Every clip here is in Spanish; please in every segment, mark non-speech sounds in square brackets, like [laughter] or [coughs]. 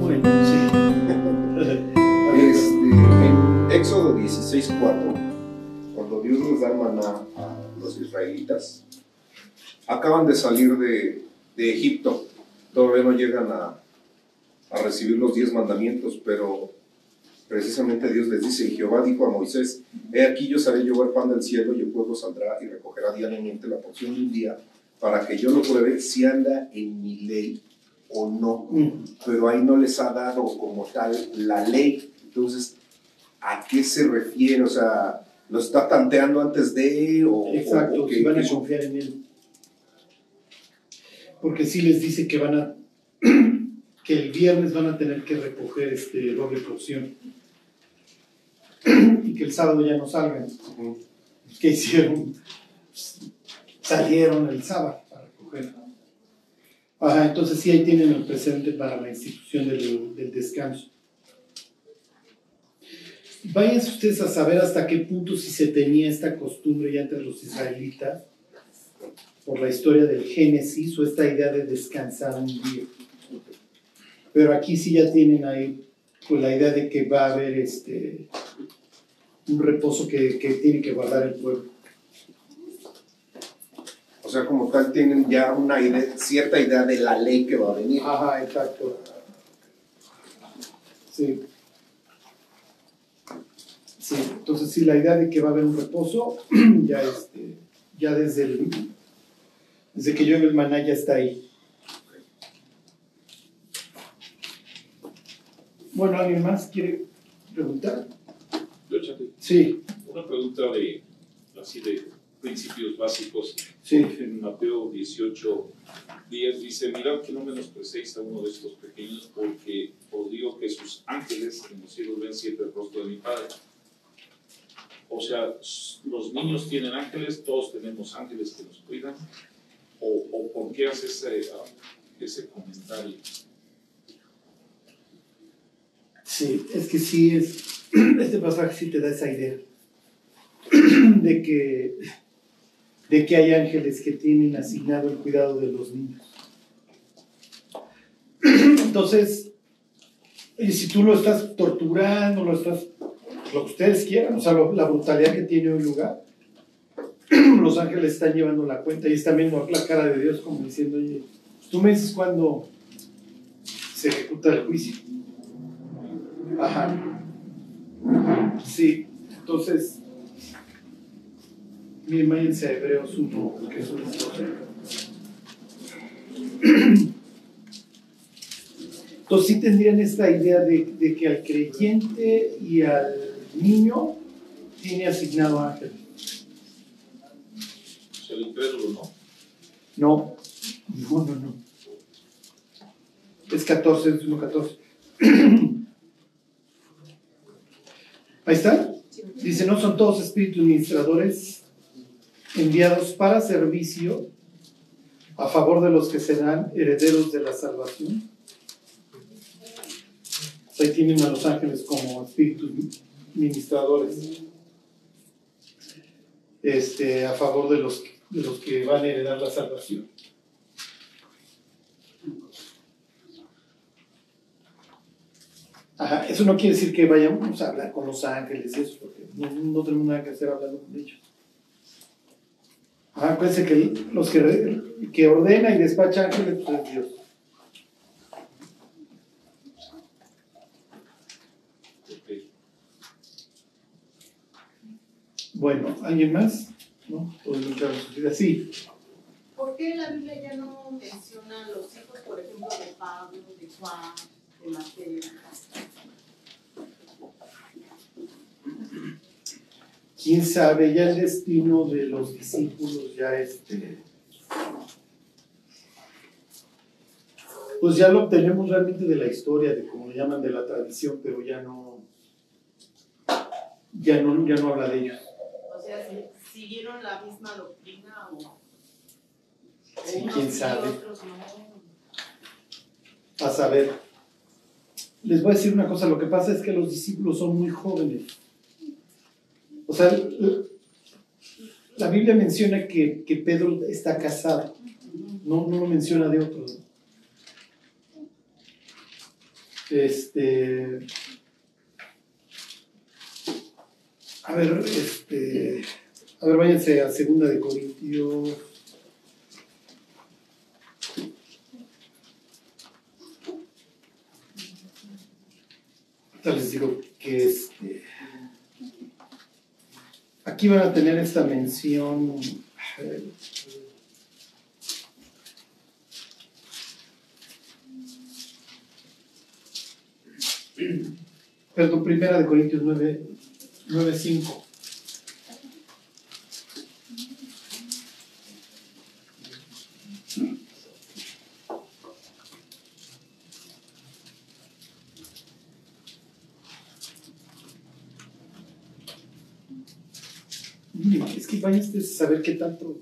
Bueno, sí. Este, en Éxodo 16:4, cuando Dios les da maná a los israelitas, acaban de salir de, de Egipto, todavía no llegan a, a recibir los diez mandamientos, pero precisamente Dios les dice, y Jehová dijo a Moisés, he aquí yo sabré llevar pan del cielo y el pueblo saldrá y recogerá diariamente la porción de un día para que yo lo pruebe si anda en mi ley o no Mm. pero ahí no les ha dado como tal la ley. Entonces, ¿a qué se refiere? O sea, ¿lo está tanteando antes de o, Exacto, o si van a confiar en él. Porque sí les dice que van a [clears throat] que el viernes van a tener que recoger este doble porción [clears throat] y que el sábado ya no salgan. ¿Qué hicieron? Salieron el sábado para recoger. Ajá, entonces sí ahí tienen el presente para la institución del, descanso. Váyanse ustedes a saber hasta qué punto si se tenía esta costumbre ya entre los israelitas por la historia del Génesis o esta idea de descansar un día. Pero aquí sí ya tienen ahí pues, la idea de que va a haber este un reposo que, que tiene que guardar el pueblo. O sea, como tal, tienen ya una idea, cierta idea de la ley que va a venir. Ajá, exacto. Sí. Sí, entonces sí, la idea de que va a haber un reposo, [clears throat] ya, este, ya desde, el, desde que llueve el maná ya está ahí. Bueno, ¿alguien más quiere preguntar? Yo, Chate, Sí, una pregunta de, así de principios básicos. Sí. En Mateo 18, 10 dice, mirad que no menosprecéis a uno de estos pequeños, porque os digo que sus ángeles en los cielos ven siempre el rostro de mi Padre. O sea, los niños tienen ángeles, todos tenemos ángeles que nos cuidan. ¿O, o por qué hace ese, ah, ese comentario? Sí, es que sí es. [clears throat] Este pasaje sí te da esa idea [clears throat] de que, de que hay ángeles que tienen asignado el cuidado de los niños. [clears throat] Entonces, y si tú lo estás torturando, lo estás. lo que ustedes quieran, o sea, la brutalidad que tiene hoy lugar, [clears throat] los ángeles están llevando la cuenta y están viendo la cara de Dios como diciendo, oye, tú me dices cuando se ejecuta el juicio. Ajá. Sí, entonces, a Hebreos 1, porque eso les Entonces sí tendrían esta idea de, de que al creyente y al niño tiene asignado ángel. El incrédulo, ¿no? No, [laughs] no, no, no. Es 14, es 1.14. [clears throat] Ahí está. Dice, no son todos espíritus ministradores enviados para servicio a favor de los que serán herederos de la salvación. Ahí tienen a los ángeles como espíritus ministradores este, a favor de los, los que van a heredar la salvación. Ajá, eso no quiere decir que vayamos a hablar con los ángeles eso, porque no, no tenemos nada que hacer hablando con ellos. Acuérdense que los que, que ordena y despacha ángeles pues, es Dios. Ok. Bueno, ¿alguien más? ¿No? Vida. Sí. ¿Por qué la Biblia ya no menciona los hijos, por ejemplo, de Pablo, de Juan, de Mateo? Quién sabe, ya el destino de los discípulos ya este pues ya lo obtenemos realmente de la historia, de como lo llaman de la tradición, pero ya no ya no, ya no habla de ellos. O sea, si siguieron la misma doctrina o, Sí, quién sabe. A saber, les voy a decir una cosa, lo que pasa es que los discípulos son muy jóvenes. O sea, la Biblia menciona que, que Pedro está casado, no, no lo menciona de otros. Este. A ver, este. A ver, váyanse a segunda de Corintios. Ahorita les digo que este. Aquí van a tener esta mención. eh, Perdón, primera de Corintios 9, 9 5. A saber qué tanto.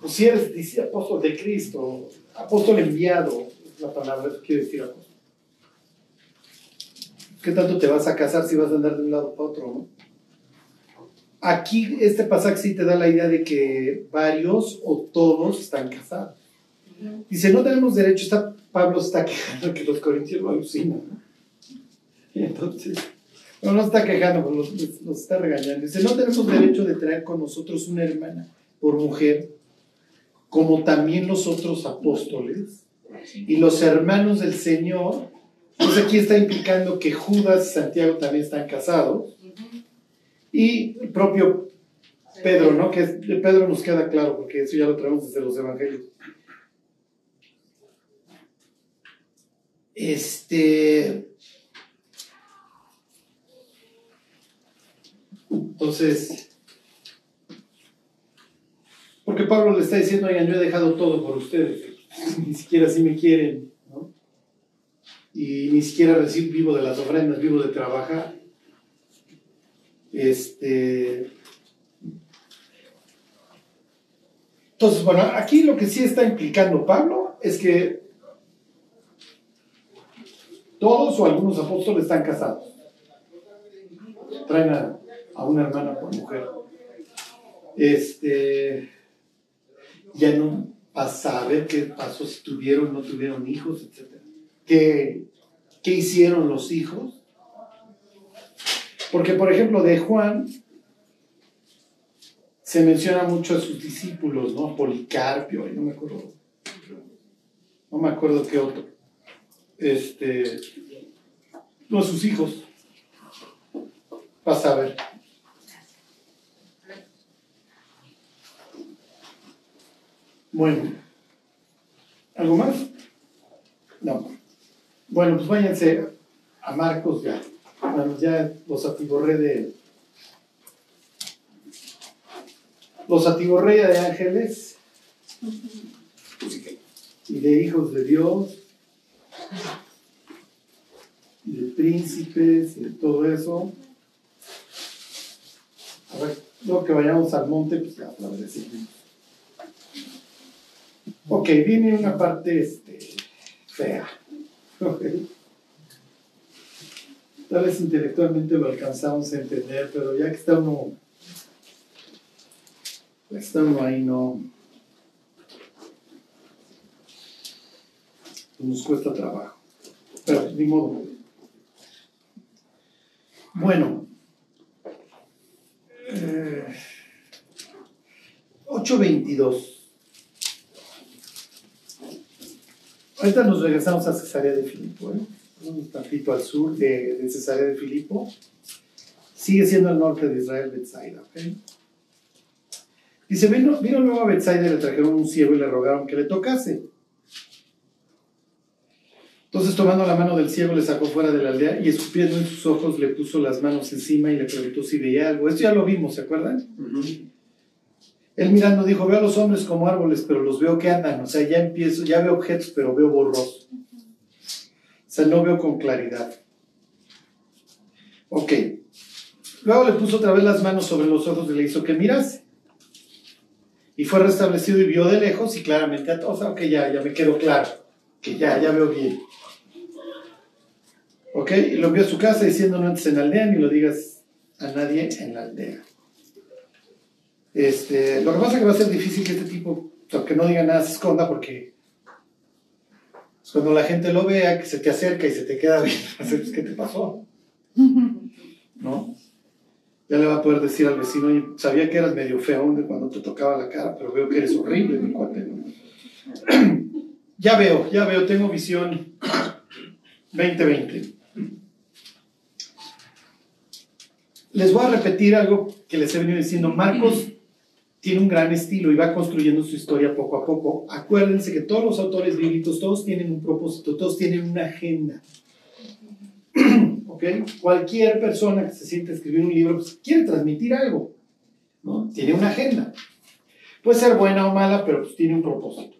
Pues si eres dice, apóstol de Cristo, apóstol enviado, la palabra quiere decir apóstol. ¿Qué tanto te vas a casar si vas a andar de un lado para otro? ¿no? Aquí este pasaje sí te da la idea de que varios o todos están casados. Dice, no tenemos derecho, está, Pablo está quejando que los corintios lo alucinan. ¿no? Y entonces, no, no está quejando, los, los está regañando. Dice, no tenemos derecho de traer con nosotros una hermana por mujer, como también los otros apóstoles y los hermanos del Señor. Entonces aquí está implicando que Judas y Santiago también están casados. Y el propio Pedro, ¿no? Que Pedro nos queda claro, porque eso ya lo traemos desde los evangelios. Este. Entonces. Porque Pablo le está diciendo, oigan, yo he dejado todo por ustedes. [laughs] Ni siquiera así me quieren, ¿no? Y ni siquiera recibo, vivo de las ofrendas, vivo de trabajar. Este. Entonces, bueno, aquí lo que sí está implicando Pablo es que todos o algunos apóstoles están casados. Traen a, a una hermana por mujer. Este. Ya no pasa a ver qué pasó, si tuvieron no tuvieron hijos, etc. ¿Qué, ¿Qué hicieron los hijos? Porque, por ejemplo, de Juan se menciona mucho a sus discípulos, ¿no? Policarpio, y no me acuerdo. No me acuerdo qué otro. Este. No, a sus hijos. Pasa a ver. Bueno. ¿Algo más? No. Bueno, pues váyanse a Marcos ya. Bueno, ya los atiborré de. Los atiborré de ángeles y de hijos de Dios y de príncipes y de todo eso. A ver, luego que vayamos al monte, pues ya otra vez seguimos. Ok, viene una parte este, fea. [laughs] Tal vez intelectualmente lo alcanzamos a entender, pero ya que está uno, está uno ahí, no. Nos cuesta trabajo. Pero ni modo. Bueno. Eh, 8.22. Ahorita nos regresamos a Cesarea de Filipo, ¿eh? un tantito al sur de, Cesarea de Filipo. Sigue siendo el norte de Israel, Bethsaida. Dice, vino, vino luego a Bethsaida y le trajeron un ciego y le rogaron que le tocase. Entonces tomando la mano del ciego le sacó fuera de la aldea y escupiendo en sus ojos le puso las manos encima y le preguntó si veía algo. Esto ya lo vimos, ¿se acuerdan? Él mirando dijo, veo a los hombres como árboles, pero los veo que andan. O sea, ya empiezo, ya veo objetos, pero veo borroso. O sea, no veo con claridad. Ok. Luego le puso otra vez las manos sobre los ojos y le hizo que mirase. Y fue restablecido y vio de lejos y claramente a todos. Ok, ya, ya me quedó claro. Que ya, ya veo bien. Ok, y lo envió a su casa diciendo no entres en la aldea ni lo digas a nadie en la aldea. Este, lo que pasa es que va a ser difícil que este tipo, aunque no diga nada, se esconda porque Cuando la gente lo vea, que se te acerca y se te queda bien, [laughs] pues, ¿qué te pasó? [laughs] ¿No? Ya le va a poder decir al vecino, oye, sabía que eras medio feo cuando te tocaba la cara, pero veo que eres horrible, mi cuate. [clears throat] ya veo, ya veo, tengo visión 2020. Les voy a repetir algo que les he venido diciendo. Marcos tiene un gran estilo y va construyendo su historia poco a poco. Acuérdense que todos los autores bíblicos, todos tienen un propósito, todos tienen una agenda. [clears throat] ¿Ok? Cualquier persona que se siente a escribir un libro pues, quiere transmitir algo, ¿no? Tiene una agenda. Puede ser buena o mala, pero pues, tiene un propósito.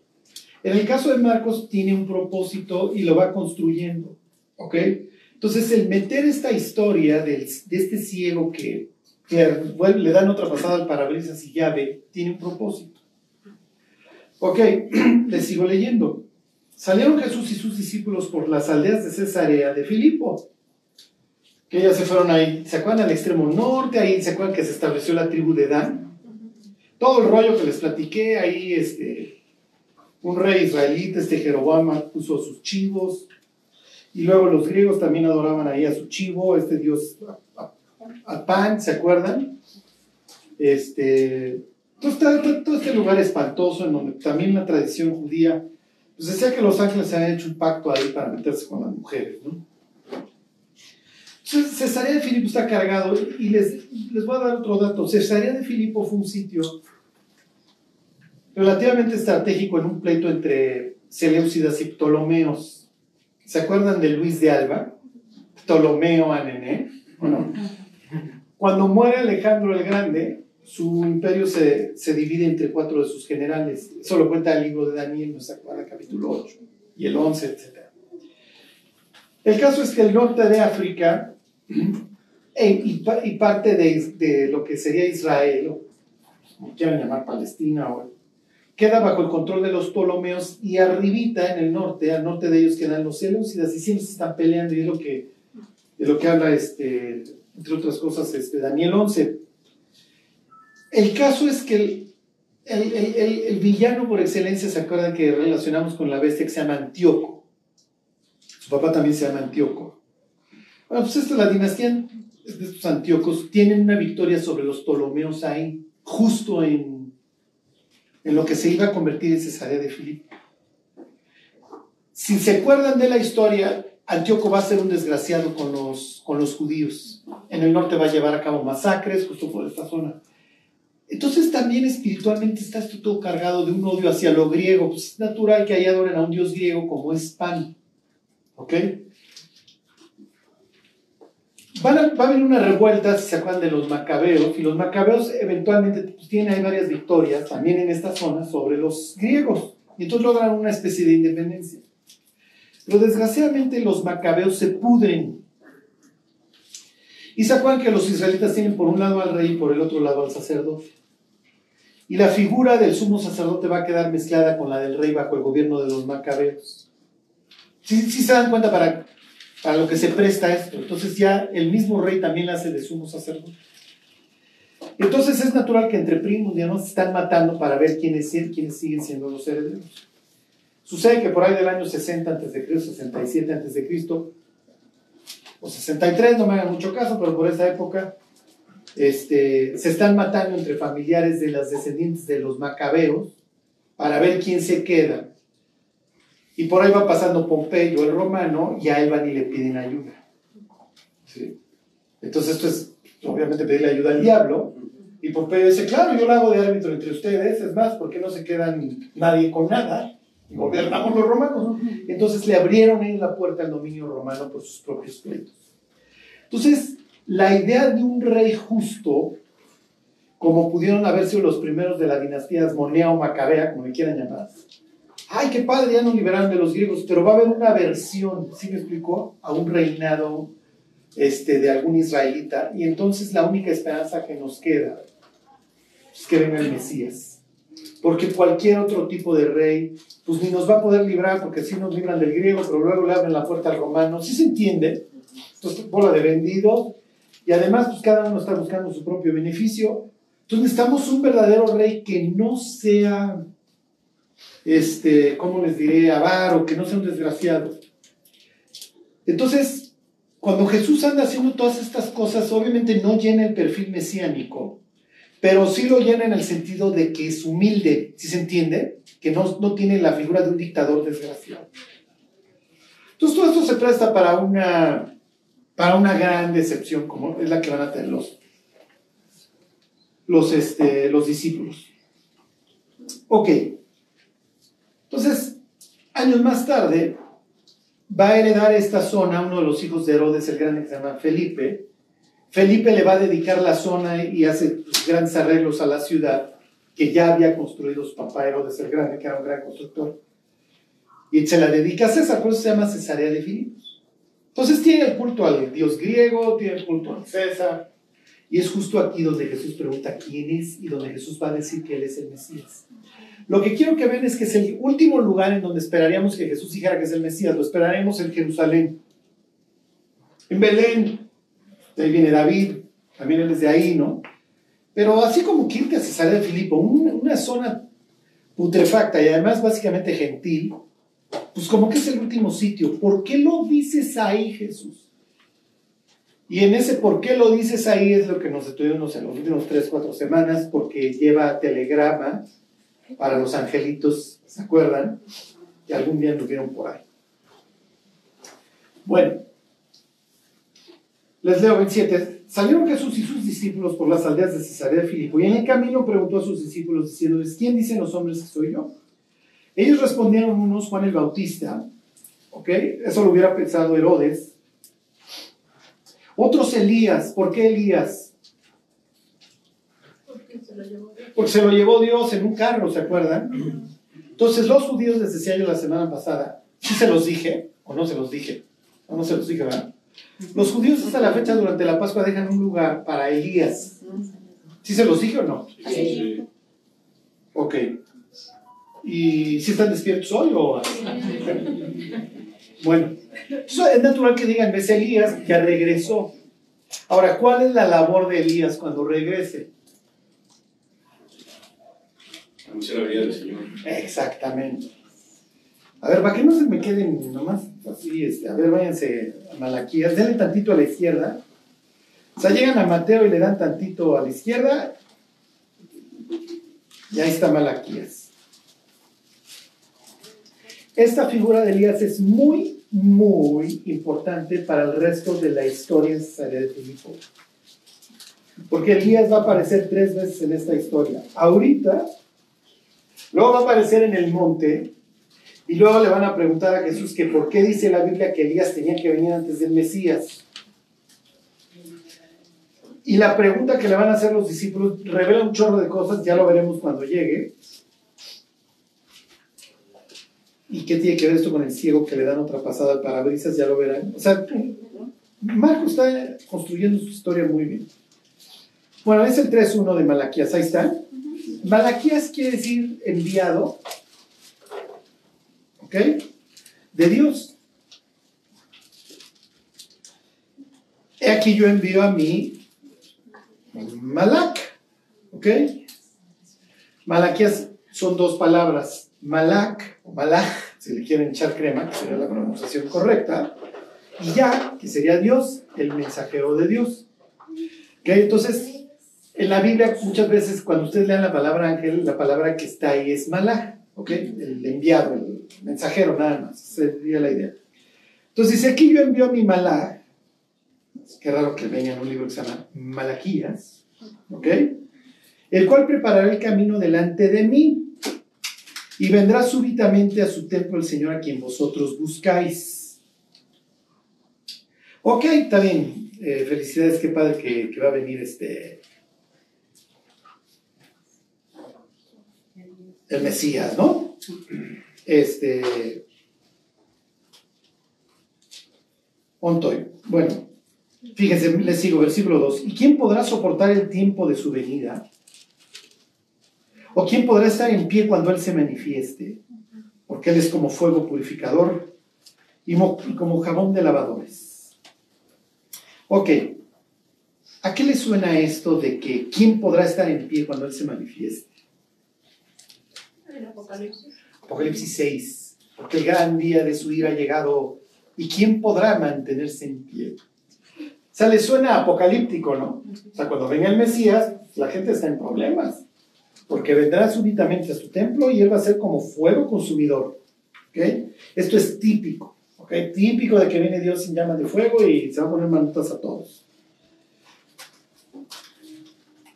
En el caso de Marcos, tiene un propósito y lo va construyendo. ¿Ok? Entonces, el meter esta historia de este ciego que, le dan otra pasada al parabrisas y ya ve, tiene un propósito. Ok, [clears throat] les sigo leyendo. Salieron Jesús y sus discípulos por las aldeas de Cesarea de Filipo, que ya se fueron ahí, ¿se acuerdan al extremo norte? Ahí se acuerdan que se estableció la tribu de Dan. Todo el rollo que les platiqué, ahí este, un rey israelita, este Jeroboam, puso sus chivos, y luego los griegos también adoraban ahí a su chivo, este dios a, Pan, ¿se acuerdan? Este, todo, este lugar espantoso en donde también la tradición judía, pues decía que los ángeles se habían hecho un pacto ahí para meterse con las mujeres, ¿no? Entonces, Cesarea de Filipo está cargado y les, les voy a dar otro dato. Cesarea de Filipo fue un sitio relativamente estratégico en un pleito entre Seleucidas y Ptolomeos. ¿Se acuerdan de Luis de Alba? Ptolomeo Anené. Bueno, cuando muere Alejandro el Grande, su imperio se, se, divide entre cuatro de sus generales. Eso lo cuenta el libro de Daniel, nos acuerda, capítulo 8 y el 11, etc. El caso es que el norte de África e, y, parte de, de, lo que sería Israel, como quieran llamar Palestina o queda bajo el control de los Ptolomeos y arribita en el norte, al norte de ellos quedan los Seleucidas y siempre se están peleando y es lo que, de lo que habla, este, entre otras cosas, este, Daniel 11. El caso es que el, el, el, villano por excelencia, ¿se acuerdan que relacionamos con la bestia que se llama Antíoco? Su papá también se llama Antíoco. Bueno, pues esta, la dinastía de estos Antíocos tienen una victoria sobre los Ptolomeos ahí, justo en en lo que se iba a convertir en Cesarea de Filipo. Si se acuerdan de la historia, Antíoco va a ser un desgraciado con los, con los judíos. En el norte va a llevar a cabo masacres justo por esta zona. Entonces también espiritualmente está esto todo cargado de un odio hacia lo griego. Pues es natural que ahí adoren a un dios griego como es Pan. ¿Ok? Va a haber una revuelta, si se acuerdan de los macabeos, y los macabeos eventualmente pues, tienen hay varias victorias también en esta zona sobre los griegos, y entonces logran una especie de independencia. Pero desgraciadamente los macabeos se pudren. Y se acuerdan que los israelitas tienen por un lado al rey y por el otro lado al sacerdote. Y la figura del sumo sacerdote va a quedar mezclada con la del rey bajo el gobierno de los macabeos. Si se dan cuenta para para lo que se presta esto. Entonces ya el mismo rey también hace de sumo sacerdote. Entonces es natural que entre primos ya no se están matando para ver quiénes, quiénes siguen siendo los herederos. Sucede que por ahí del año 60 a.C., 67 a.C., o 63, no me hagan mucho caso, pero por esa época este, se están matando entre familiares de las descendientes de los macabeos para ver quién se queda y por ahí va pasando Pompeyo, el romano, y a él van y le piden ayuda. Entonces esto es, obviamente, pedirle ayuda al diablo. Y Pompeyo dice, claro, yo lo hago de árbitro entre ustedes, es más, ¿por qué no se quedan nadie con nada? Y gobernamos los romanos. Entonces le abrieron ahí la puerta al dominio romano por sus propios pleitos. Entonces, la idea de un rey justo, como pudieron haber sido los primeros de la dinastía Asmonea o Macabea, como le quieran llamar, ay, qué padre, ya nos liberaron de los griegos, pero va a haber una versión, ¿sí me explicó? A un reinado este, de algún israelita. Y entonces la única esperanza que nos queda es que venga el Mesías. Porque cualquier otro tipo de rey, pues ni nos va a poder librar, porque sí nos libran del griego, pero luego le abren la puerta al romano. ¿Sí se entiende? Entonces, bola de vendido. Y además, pues cada uno está buscando su propio beneficio. Entonces necesitamos un verdadero rey que no sea este, ¿cómo les diré? Avaro, que no sea un desgraciado. Entonces, cuando Jesús anda haciendo todas estas cosas, obviamente no llena el perfil mesiánico, pero sí lo llena en el sentido de que es humilde, ¿sí se entiende? Que no, no tiene la figura de un dictador desgraciado. Entonces todo esto se presta para una, para una gran decepción, como es la que van a tener los, los, este, los discípulos. Ok. Entonces, años más tarde, va a heredar esta zona uno de los hijos de Herodes el Grande que se llama Felipe. Felipe le va a dedicar la zona y hace grandes arreglos a la ciudad que ya había construido su papá Herodes el Grande, que era un gran constructor. Y se la dedica a César, por eso se llama Cesarea de Filipos. Entonces tiene el culto al dios griego, tiene el culto al César. Y es justo aquí donde Jesús pregunta quién es y donde Jesús va a decir que él es el Mesías. Lo que quiero que vean es que es el último lugar en donde esperaríamos que Jesús dijera que es el Mesías. Lo esperaremos en Jerusalén. En Belén. De ahí viene David. También él es de ahí, ¿no? Pero así como Kirke se sale de Filipo, una, zona putrefacta y además básicamente gentil, pues como que es el último sitio. ¿Por qué lo dices ahí, Jesús? Y en ese por qué lo dices ahí es lo que nos estuvimos en los últimos tres, cuatro semanas, porque lleva telegrama para los angelitos, ¿se acuerdan? Que algún día vieron por ahí. Bueno, les leo 27. Salieron Jesús y sus discípulos por las aldeas de Cesarea de Filipo y en el camino preguntó a sus discípulos diciéndoles, ¿quién dicen los hombres que soy yo? Ellos respondieron unos, Juan el Bautista, ¿ok? Eso lo hubiera pensado Herodes. Otros Elías, ¿por qué Elías? Porque se lo llevó Dios en un carro, ¿se acuerdan? Entonces los judíos les decía yo la semana pasada, ¿sí se los dije o no se los dije? O no se los dije, ¿verdad? Los judíos hasta la fecha durante la Pascua dejan un lugar para Elías. ¿Sí se los dije o no? Sí. Ok. ¿Y si están despiertos hoy o...? Bueno, eso es natural que digan, ves Elías, ya regresó. Ahora, ¿cuál es la labor de Elías cuando regrese? Anunciar la vida del Señor. Exactamente. A ver, para que no se me queden nomás así, este, a ver, váyanse a Malaquías, denle tantito a la izquierda. O sea, llegan a Mateo y le dan tantito a la izquierda. Y ahí está Malaquías. Esta figura de Elías es muy, muy importante para el resto de la historia en Cesarea de Filipo. Porque Elías va a aparecer tres veces en esta historia. Ahorita, luego va a aparecer en el monte, y luego le van a preguntar a Jesús que por qué dice la Biblia que Elías tenía que venir antes del Mesías. Y la pregunta que le van a hacer los discípulos revela un chorro de cosas, ya lo veremos cuando llegue. ¿Y qué tiene que ver esto con el ciego que le dan otra pasada al parabrisas? Ya lo verán. O sea, Marco está construyendo su historia muy bien. Bueno, es el 3.1 de Malaquías, ahí está. Malaquías quiere decir enviado, ¿ok? De Dios. He aquí yo envío a mí Malak, ¿ok? Malaquías son dos palabras, Malak o Malach, si le quieren echar crema, que sería la pronunciación correcta, y ya, que sería Dios, el mensajero de Dios. ¿Ok? Entonces, en la Biblia muchas veces cuando ustedes lean la palabra ángel, la palabra que está ahí es Malach, ¿ok? El enviado, el mensajero, nada más, sería la idea. Entonces dice, aquí yo envío a mi Malach, qué raro que venga en un libro que se llama Malaquías, ¿ok? El cual preparará el camino delante de mí y vendrá súbitamente a su templo el Señor a quien vosotros buscáis. Ok, está bien. Eh, felicidades, qué padre que, que va a venir este. El Mesías, ¿no? Este. Ontoy. Bueno, fíjense, les sigo, versículo 2. ¿Y quién podrá soportar el tiempo de su venida? ¿O quién podrá estar en pie cuando Él se manifieste? Porque Él es como fuego purificador y como jabón de lavadores. Ok, ¿a qué le suena esto de que quién podrá estar en pie cuando Él se manifieste? El Apocalipsis. Apocalipsis 6, porque el gran día de su ira ha llegado y quién podrá mantenerse en pie. O sea, le suena apocalíptico, ¿no? O sea, cuando venga el Mesías, la gente está en problemas, porque vendrá súbitamente a su templo y él va a ser como fuego consumidor. ¿ok? Esto es típico, ¿ok? Típico de que viene Dios sin llamas de fuego y se va a poner manitas a todos.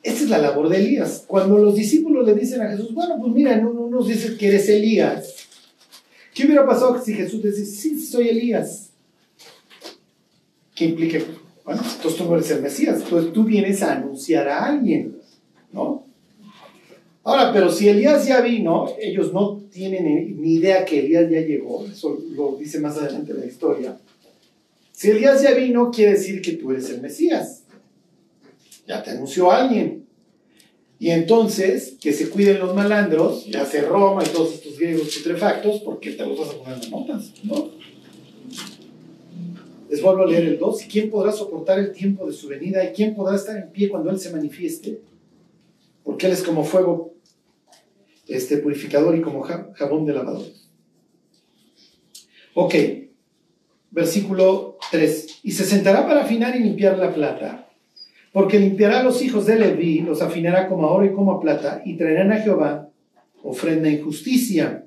Esa es la labor de Elías. Cuando los discípulos le dicen a Jesús, bueno, pues mira, uno nos dice que eres Elías. ¿Qué hubiera pasado si Jesús dice, sí, soy Elías? ¿Qué implica? Bueno, entonces tú no eres el Mesías, entonces tú vienes a anunciar a alguien, ¿no? Ahora, pero si Elías ya vino, ellos no tienen ni idea que Elías ya llegó, eso lo dice más adelante la historia. Si Elías ya vino, quiere decir que tú eres el Mesías. Ya te anunció alguien. Y entonces, que se cuiden los malandros, ya se Roma y todos estos griegos putrefactos, porque te los vas a poner en notas, ¿no? Les vuelvo a leer el 2. ¿Y quién podrá soportar el tiempo de su venida? ¿Y quién podrá estar en pie cuando Él se manifieste? Porque Él es como fuego este, purificador y como jabón de lavador. Ok, versículo 3. Y se sentará para afinar y limpiar la plata porque limpiará a los hijos de Leví, los afinará como a oro y como a plata, y traerán a Jehová ofrenda en justicia.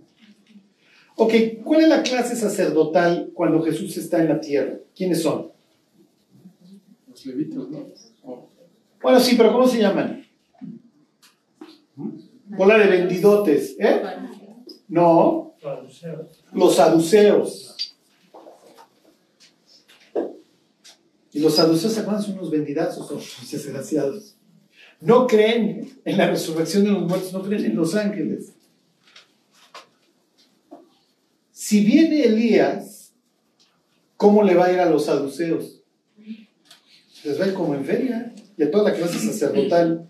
Ok, ¿cuál es la clase sacerdotal cuando Jesús está en la tierra? ¿Quiénes son? Los levitas, ¿no? Bueno, sí, pero ¿cómo se llaman? Bola de vendidotes, ¿eh? No. Los saduceos. Y los saduceos, ¿se acuerdan? Son unos vendidazos, los desgraciados. No creen en la resurrección de los muertos, no creen en los ángeles. Si viene Elías, ¿cómo le va a ir a los saduceos? Les va a ir como en feria y a toda la clase sacerdotal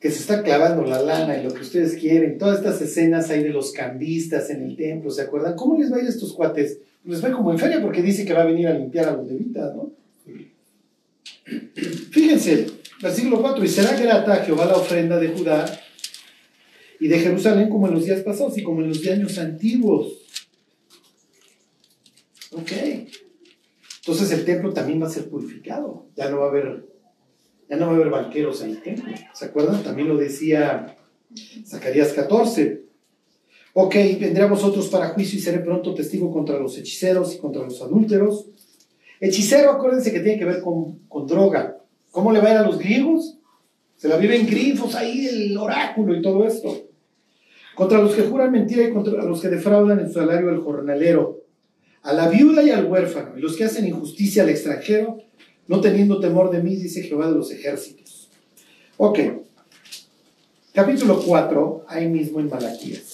que se está clavando la lana y lo que ustedes quieren. Todas estas escenas ahí de los cambistas en el templo, ¿se acuerdan? ¿Cómo les va a ir a estos cuates? Les ve como en feria porque dice que va a venir a limpiar a los levitas, ¿no? Fíjense, versículo 4, y será grata a Jehová la ofrenda de Judá y de Jerusalén como en los días pasados y como en los años antiguos. Ok. Entonces el templo también va a ser purificado. Ya no va a haber, ya no va a haber banqueros en el templo. ¿Se acuerdan? También lo decía Zacarías 14. Ok, vendré a vosotros para juicio y seré pronto testigo contra los hechiceros y contra los adúlteros. Hechicero, acuérdense que tiene que ver con, droga. ¿Cómo le va a ir a los griegos? Se la viven grifos ahí, el oráculo y todo esto. Contra los que juran mentira y contra los que defraudan el salario del jornalero. A la viuda y al huérfano, y los que hacen injusticia al extranjero, no teniendo temor de mí, dice Jehová de los ejércitos. Ok. Capítulo 4, ahí mismo en Malaquías.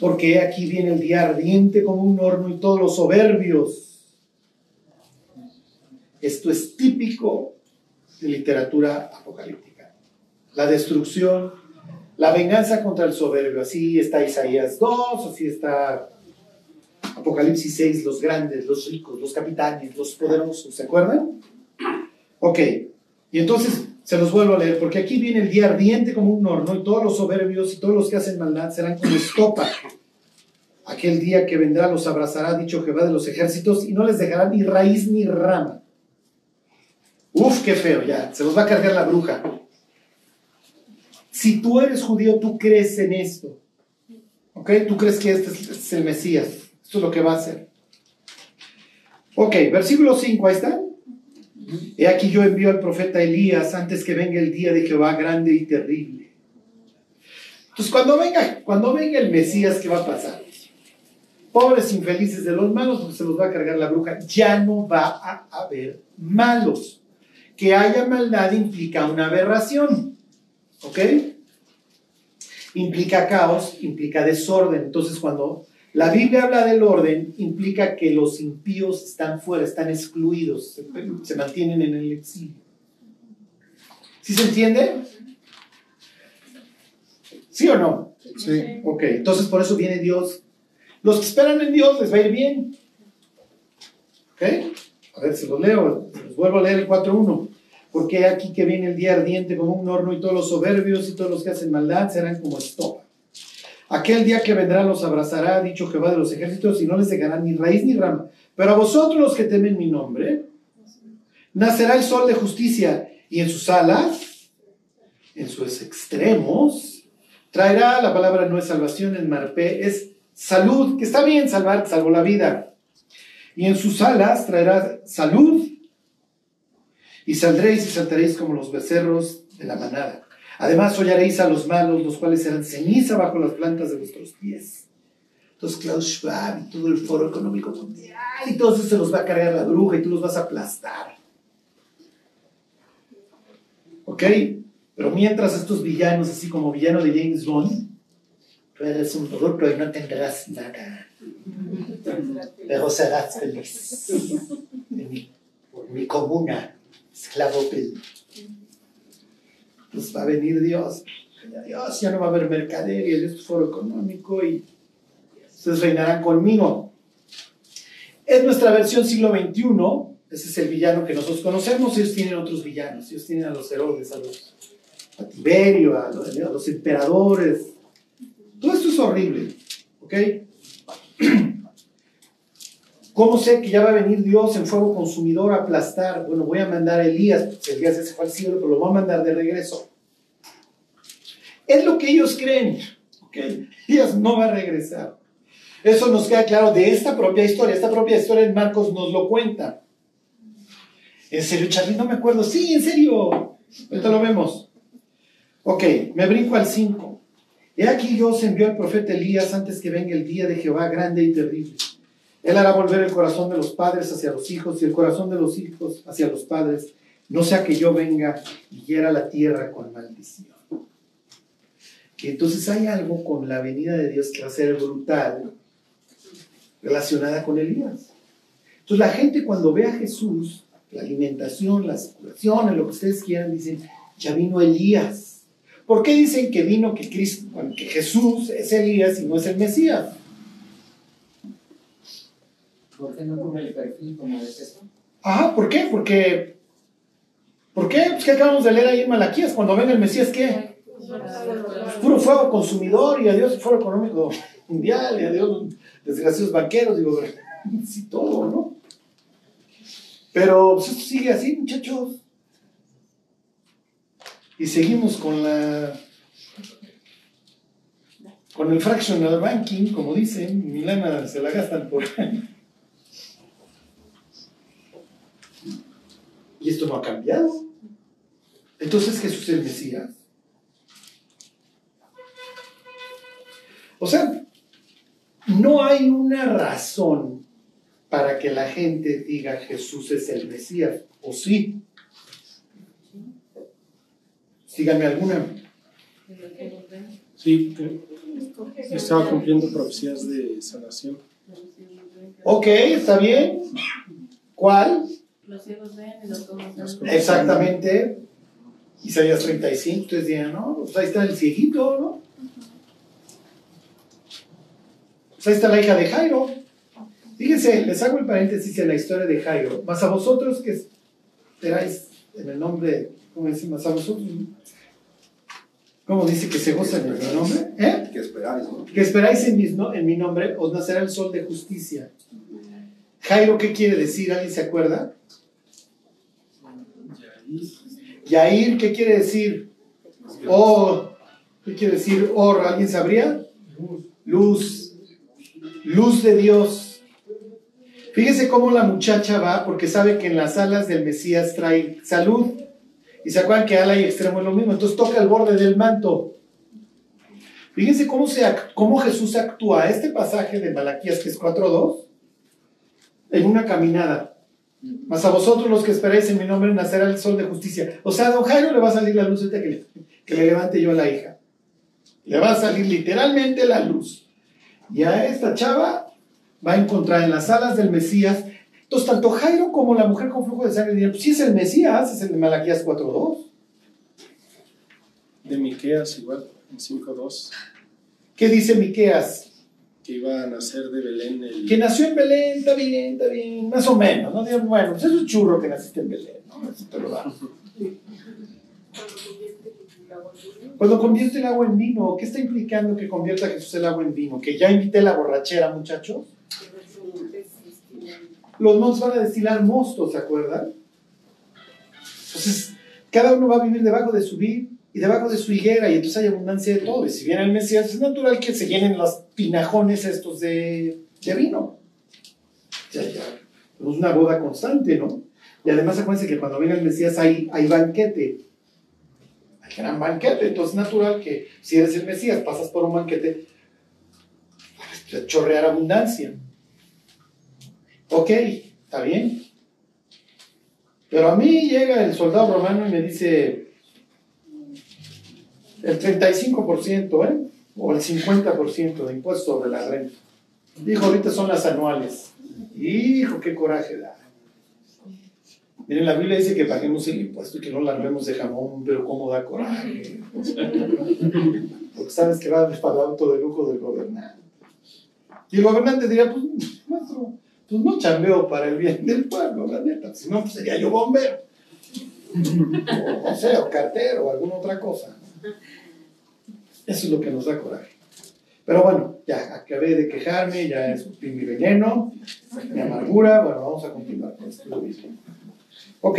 Porque aquí viene el día ardiente como un horno y todos los soberbios. Esto es típico de literatura apocalíptica. La destrucción, la venganza contra el soberbio. Así está Isaías 2, así está Apocalipsis 6, los grandes, los ricos, los capitanes, los poderosos. ¿Se acuerdan? Ok, y entonces se los vuelvo a leer, porque aquí viene el día ardiente como un horno y todos los soberbios y todos los que hacen maldad serán como estopa. Aquel día que vendrá los abrazará, dicho Jehová de los ejércitos, y no les dejará ni raíz ni rama. Uf, qué feo, ya, se los va a cargar la bruja. Si tú eres judío, tú crees en esto. ¿Ok? Tú crees que este es el Mesías. Esto es lo que va a hacer. Ok, versículo 5, ahí está. He aquí yo envío al profeta Elías antes que venga el día de Jehová grande y terrible. Entonces, cuando venga, cuando venga el Mesías, ¿qué va a pasar? Pobres infelices de los malos, pues se los va a cargar la bruja. Ya no va a haber malos. Que haya maldad implica una aberración. ¿Ok? Implica caos, implica desorden. Entonces, cuando la Biblia habla del orden, implica que los impíos están fuera, están excluidos, se, mantienen en el exilio. ¿Sí se entiende? ¿Sí o no? Sí. Ok, entonces por eso viene Dios. Los que esperan en Dios les va a ir bien. ¿Ok? A ver si lo leo, les vuelvo a leer el 4.1. porque aquí que viene el día ardiente como un horno y todos los soberbios y todos los que hacen maldad serán como estopa. Aquel día que vendrá los abrazará, dicho Jehová de los ejércitos, y no les dejará ni raíz ni rama. Pero a vosotros los que temen mi nombre, nacerá el sol de justicia, y en sus alas, en sus extremos, traerá, la palabra no es salvación en marpé, es salud, que está bien salvar, salvo la vida. Y en sus alas traerá salud, y saldréis y saltaréis como los becerros de la manada. Además hollaréis a los malos, los cuales serán ceniza bajo las plantas de vuestros pies. Entonces Klaus Schwab y todo el Foro Económico Mundial y todo se los va a cargar la bruja y tú los vas a aplastar. ¿Ok? Pero mientras estos villanos, así como villano de James Bond, tú eres un bruto y no tendrás nada. Pero serás feliz. En mi, comuna, esclavo pel. Pues va a venir Dios. Dios, ya no va a haber mercadería, Dios es foro económico y ustedes reinarán conmigo. Es nuestra versión siglo XXI, ese es el villano que nosotros conocemos, ellos tienen otros villanos, ellos tienen a los Herodes, a los a Tiberio, a los, a los emperadores. Todo esto es horrible, ¿ok? ¿Cómo sé que ya va a venir Dios en fuego consumidor a aplastar? Bueno, voy a mandar a Elías, Elías ese fue cielo, pero lo voy a mandar de regreso. Es lo que ellos creen. Elías no va a regresar. Eso nos queda claro de esta propia historia. Esta propia historia en Marcos nos lo cuenta. ¿En serio, Charlie? No me acuerdo. Sí, en serio. Ahorita lo vemos. Ok, me brinco al 5. He aquí Dios envió al profeta Elías antes que venga el día de Jehová grande y terrible. Él hará volver el corazón de los padres hacia los hijos y el corazón de los hijos hacia los padres, no sea que yo venga y hiera la tierra con maldición. Que entonces hay algo con la venida de Dios que va a ser brutal relacionada con Elías. Entonces la gente cuando ve a Jesús, la alimentación, las curaciones, lo que ustedes quieran, dicen, ya vino Elías. ¿Por qué dicen que vino que, Cristo, que Jesús es Elías y no es el Mesías? ¿Por qué no con el perfil como de eso? Ah, ¿por qué? Porque. ¿Por qué? Pues que acabamos de leer ahí en Malaquías, cuando venga el Mesías, ¿qué? Puro fuego consumidor y adiós fuego económico mundial y adiós desgraciados banqueros, digo, [laughs] sí, todo, ¿no? Pero pues sigue así, muchachos. Y seguimos con la. con el fractional banking, como dicen, mi lana se la gastan por Y esto no ha cambiado. Entonces Jesús es el Mesías. O sea, no hay una razón para que la gente diga Jesús es el Mesías, ¿o sí? Síganme alguna. Sí, que estaba cumpliendo profecías de sanación. Ok, está bien. ¿Cuál? Los ciegos ven y los ven. Exactamente. Isaías 35, ustedes dirán, no, pues ahí está el ciegito, ¿no? Pues ahí está la hija de Jairo. Fíjense, les hago el paréntesis en la historia de Jairo. Más a vosotros que esperáis en el nombre, ¿cómo dice? Más a vosotros. ¿Cómo dice que se gozan en mi nombre? ¿Eh? Que esperáis, ¿no? Que esperáis en mi, no- en mi nombre, os nacerá el sol de justicia. Jairo, ¿qué quiere decir? ¿Alguien se acuerda? Yair, ¿qué quiere decir? Oh, ¿qué quiere decir? Or, ¿alguien sabría? Luz. Luz de Dios. Fíjese cómo la muchacha va, porque sabe que en las alas del Mesías trae salud. Y se acuerdan que ala y extremo es lo mismo. Entonces toca el borde del manto. Fíjense cómo, se, cómo Jesús actúa. Este pasaje de Malaquías, que es 4.2, en una caminada. Mas a vosotros los que esperáis en mi nombre nacerá el sol de justicia. O sea, a don Jairo le va a salir la luz que le, que le levante yo a la hija. Le va a salir literalmente la luz. Y a esta chava va a encontrar en las alas del Mesías. Entonces, tanto Jairo como la mujer con flujo de sangre dirán, pues sí es el Mesías, es el de Malaquías 4.2. De Miqueas igual, en 5.2, ¿Qué dice Miqueas? Que iba a nacer de Belén el... Que nació en Belén, está bien, está bien, más o menos, ¿no? Bueno, pues es un churro que naciste en Belén, ¿no? Eso te lo da. Cuando convierte el agua en vino, ¿qué está implicando que convierta Jesús el agua en vino? ¿Que ya invité la borrachera, muchachos? Los montes van a destilar mosto, ¿se acuerdan? Entonces, cada uno va a vivir debajo de su vid y debajo de su higuera, y entonces hay abundancia de todo. Y si viene el Mesías, es natural que se llenen los pinajones estos de, de vino. Ya. Es una boda constante, ¿no? Y además acuérdense que cuando venga el Mesías hay, hay banquete. Hay gran banquete. Entonces es natural que si eres el Mesías, pasas por un banquete, chorrear abundancia. Ok, está bien. Pero a mí llega el soldado romano y me dice el 35%, ¿eh? O el 50% de impuesto sobre la renta. Dijo, ahorita son las anuales. Hijo, qué coraje da. Miren, la Biblia dice que paguemos el impuesto y que no larguemos de jamón, pero cómo da coraje. Porque sabes que va a para el auto de lujo del gobernante. Y el gobernante diría, pues, maestro, pues no chambeo para el bien del pueblo, la neta. Si no, pues sería yo bombero. O, no sé, o cartero, o alguna otra cosa. Eso es lo que nos da coraje. Pero bueno, ya acabé de quejarme, ya escupí mi veneno, mi amargura. Bueno, vamos a continuar con esto mismo. Ok.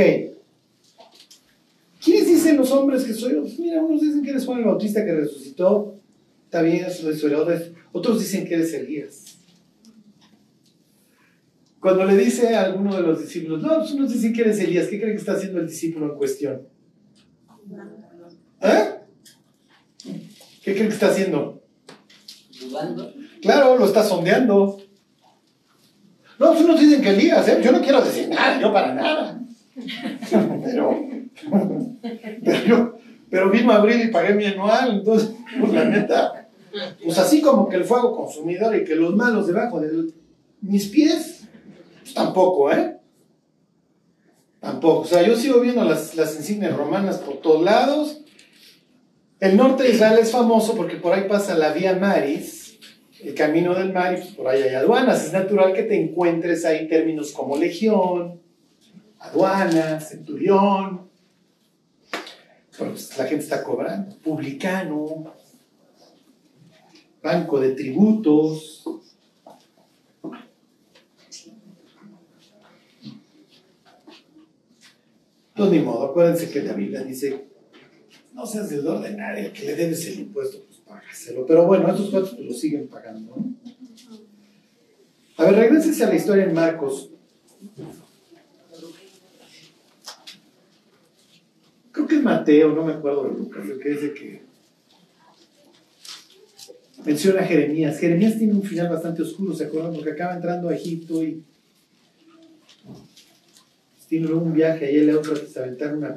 ¿Quiénes dicen los hombres que soy? Pues mira, unos dicen que eres Juan el Bautista que resucitó. Está bien, es historiadores. Otros dicen que eres Elías. Cuando le dice a alguno de los discípulos, no, pues unos dicen que eres Elías, ¿qué cree que está haciendo el discípulo en cuestión? ¿Eh? ¿Qué cree que está haciendo? Dudando. Claro, lo está sondeando. No, pues unos dicen que Elías, ¿eh? Yo no quiero decir nada, yo para nada. [laughs] Pero, pero, yo, pero vino a abril y pagué mi anual, entonces, pues la neta, pues así como que el fuego consumidor y que los malos debajo de mis pies, pues tampoco, ¿eh? Tampoco. O sea, yo sigo viendo las, las insignias romanas por todos lados. El norte de Israel es famoso porque por ahí pasa la vía Maris, el camino del mar, y pues por ahí hay aduanas. Es natural que te encuentres ahí términos como legión, aduanas, centurión. Pero pues, la gente está cobrando. Publicano, banco de tributos. Pues ni modo, acuérdense que la Biblia dice, no seas deudor de nadie, el que le debes el impuesto, pues págaselo. Pero bueno, estos cuatro pues, lo siguen pagando. ¿no? A ver, regresense a la historia en Marcos. Creo que es Mateo, no me acuerdo de Lucas, el que dice que menciona a Jeremías. Jeremías tiene un final bastante oscuro, ¿se acuerdan? Porque acaba entrando a Egipto y tiene luego un viaje ahí el otro que se aventar una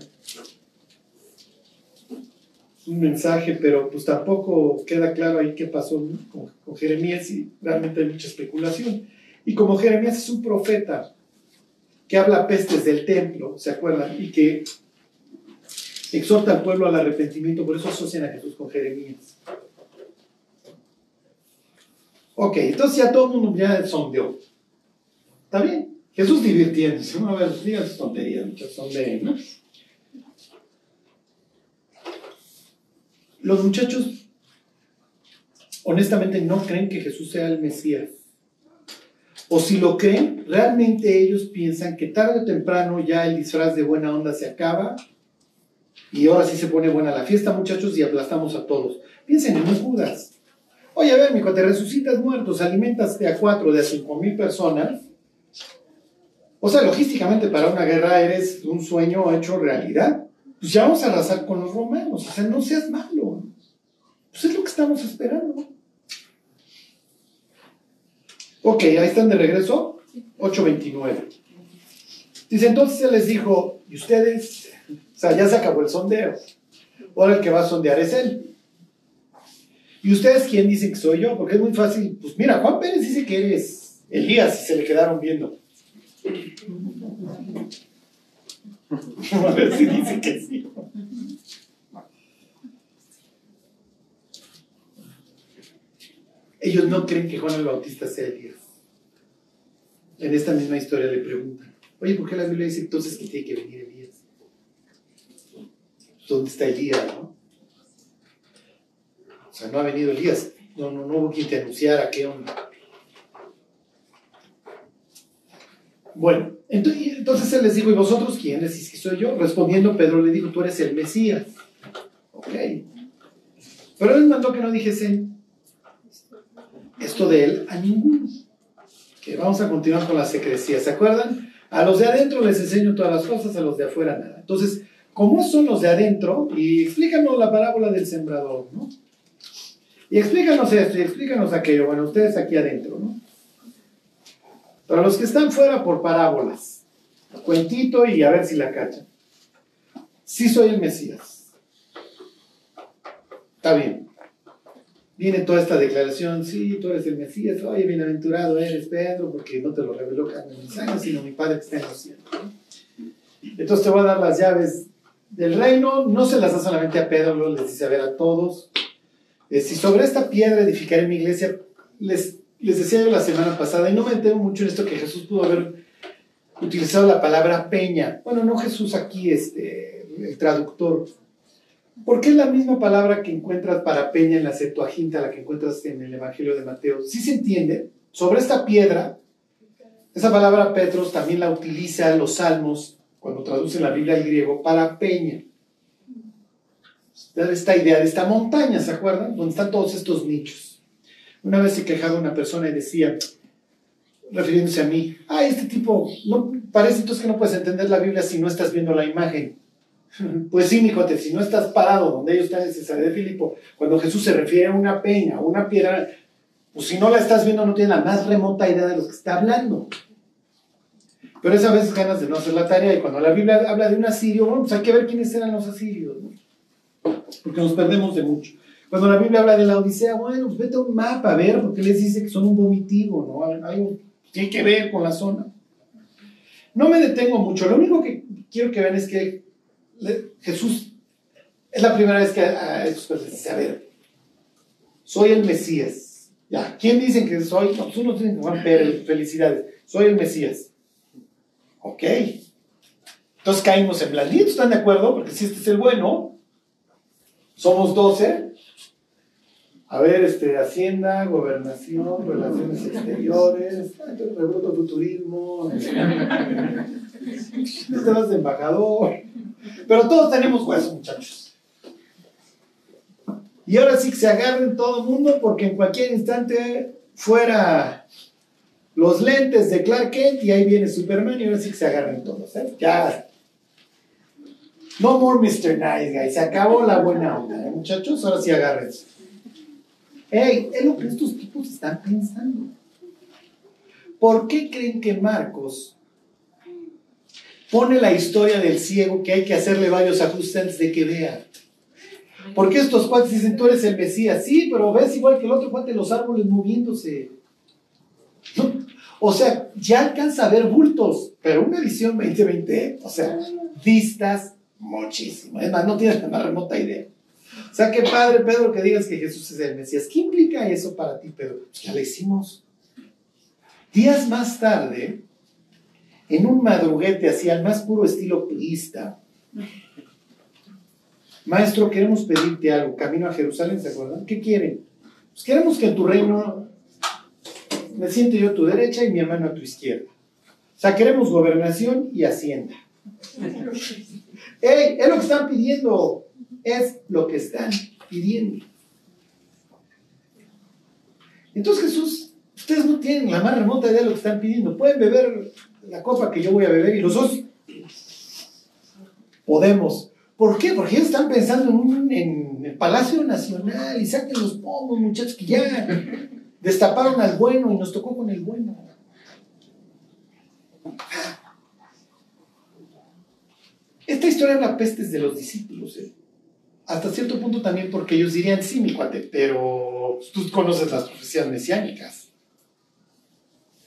un mensaje, pero pues tampoco queda claro ahí qué pasó con, Jeremías y realmente hay mucha especulación. Y como Jeremías es un profeta que habla pestes del templo, ¿se acuerdan? Y que exhorta al pueblo al arrepentimiento, por eso asocian a Jesús con Jeremías. Ok, entonces ya todo el mundo ya sondeó. ¿Está bien? Jesús divirtiéndose. ¿no? A ver, digan tonterías, muchachos, sondeen, ¿no? Los muchachos honestamente no creen que Jesús sea el Mesías. O si lo creen, realmente ellos piensan que tarde o temprano ya el disfraz de buena onda se acaba y ahora sí se pone buena la fiesta, muchachos, y aplastamos a todos. Piensen en un Judas. Oye, a ver, mijo, te resucitas muertos, alimentas de a cuatro, de a cinco mil personas. O sea, logísticamente para una guerra eres un sueño hecho realidad pues ya vamos a arrasar con los romanos. O sea, no seas malo. Pues es lo que estamos esperando. Ok, ahí están de regreso. 8.29. Dice, entonces él les dijo, ¿y ustedes? O sea, ya se acabó el sondeo. Ahora el que va a sondear es él. ¿Y ustedes quién dicen que soy yo? Porque es muy fácil. Pues mira, Juan Pérez dice que eres Elías y se le quedaron viendo. A ver si dice que sí. Ellos no creen que Juan el Bautista sea Elías. En esta misma historia le preguntan, oye, ¿por qué la Biblia dice entonces que tiene que venir Elías? ¿Dónde está Elías, no? O sea, no ha venido Elías. No, no, no hubo quien te anunciara qué onda. Bueno, entonces, él les dijo, ¿y vosotros quién decís que soy yo? Respondiendo, Pedro le dijo, tú eres el Mesías. Ok. Pero él mandó que no dijesen esto de él a ninguno. Que vamos a continuar con la secrecía. ¿Se acuerdan? A los de adentro les enseño todas las cosas, a los de afuera nada. Entonces, ¿cómo son los de adentro? Y explícanos la parábola del sembrador, ¿no? Y explícanos esto y explícanos aquello. Bueno, ustedes aquí adentro, ¿no? Para los que están fuera por parábolas, cuentito y a ver si la cachan. Sí soy el Mesías. Está bien. Viene toda esta declaración, sí, tú eres el Mesías, oye, bienaventurado eres Pedro, porque no te lo reveló carne ni sangre, sino mi Padre que está en los cielos. Entonces te voy a dar las llaves del reino, no se las da solamente a Pedro, les dice a ver a todos. Eh, si sobre esta piedra edificaré mi iglesia, les les decía yo la semana pasada, y no me entero mucho en esto que Jesús pudo haber utilizado la palabra peña. Bueno, no Jesús aquí, este, el traductor. Porque es la misma palabra que encuentras para peña en la Septuaginta, la que encuentras en el Evangelio de Mateo. Sí se entiende. Sobre esta piedra, esa palabra Petros también la utiliza los salmos, cuando traducen la Biblia al griego, para peña. Esta idea de esta montaña, ¿se acuerdan? Donde están todos estos nichos. Una vez se quejaba una persona y decía, refiriéndose a mí, ah, este tipo, no, parece entonces que no puedes entender la Biblia si no estás viendo la imagen. [laughs] Pues sí, mi cote, si no estás parado donde ellos están en Cesarea de Filipo, cuando Jesús se refiere a una peña, a una piedra, pues si no la estás viendo no tienes la más remota idea de lo que está hablando. Pero es a veces ganas de no hacer la tarea y cuando la Biblia habla de un asirio, bueno, pues hay que ver quiénes eran los asirios, porque nos perdemos de mucho. Cuando la Biblia habla de la Odisea, bueno, pues vete a un mapa a ver, porque les dice que son un vomitivo, ¿no? Algo tiene que ver con la zona. No me detengo mucho, lo único que quiero que vean es que Jesús es la primera vez que a estos les dice, a ver, soy el Mesías. Ya, ¿quién dicen que soy? No, pues uno tiene que Juan Pérez, felicidades, soy el Mesías. Ok. Entonces caímos en blandito, ¿están de acuerdo? Porque si este es el bueno, somos doce, a ver, este, Hacienda, Gobernación, Relaciones Exteriores, rebroto futurismo, este vas de embajador. Pero todos tenemos hueso, muchachos. Y ahora sí que se agarren todo el mundo porque en cualquier instante fuera los lentes de Clark Kent y ahí viene Superman y ahora sí que se agarren todos. ¿eh? Ya. No more Mr. Nice Guy. Se acabó la buena onda, ¿eh, muchachos. Ahora sí agárrense. Hey, es lo que estos tipos están pensando. ¿Por qué creen que Marcos pone la historia del ciego que hay que hacerle varios ajustes antes de que vea? Porque estos cuates dicen, tú eres el Mesías. Sí, pero ves igual que el otro cuate los árboles moviéndose. O sea, ya alcanza a ver bultos, pero una visión 2020, o sea, vistas muchísimo. Es más, no tienes la más remota idea. O sea, qué padre, Pedro, que digas que Jesús es el Mesías. ¿Qué implica eso para ti, Pedro? Ya lo hicimos. Días más tarde, en un madruguete así, al más puro estilo priista, Maestro, queremos pedirte algo. Camino a Jerusalén, ¿se acuerdan? ¿Qué quieren? Pues queremos que en tu reino me siente yo a tu derecha y mi hermano a tu izquierda. O sea, queremos gobernación y hacienda. ¡Ey! Es lo que están pidiendo es lo que están pidiendo. Entonces Jesús, ustedes no tienen la más remota idea de lo que están pidiendo. Pueden beber la copa que yo voy a beber y los dos podemos. ¿Por qué? Porque ellos están pensando en, el Palacio Nacional y saquen los pomos, muchachos, que ya destaparon al bueno y nos tocó con el bueno. Esta historia es la peste de los discípulos. ¿eh? hasta cierto punto también porque ellos dirían, sí, mi cuate, pero tú conoces las profecías mesiánicas.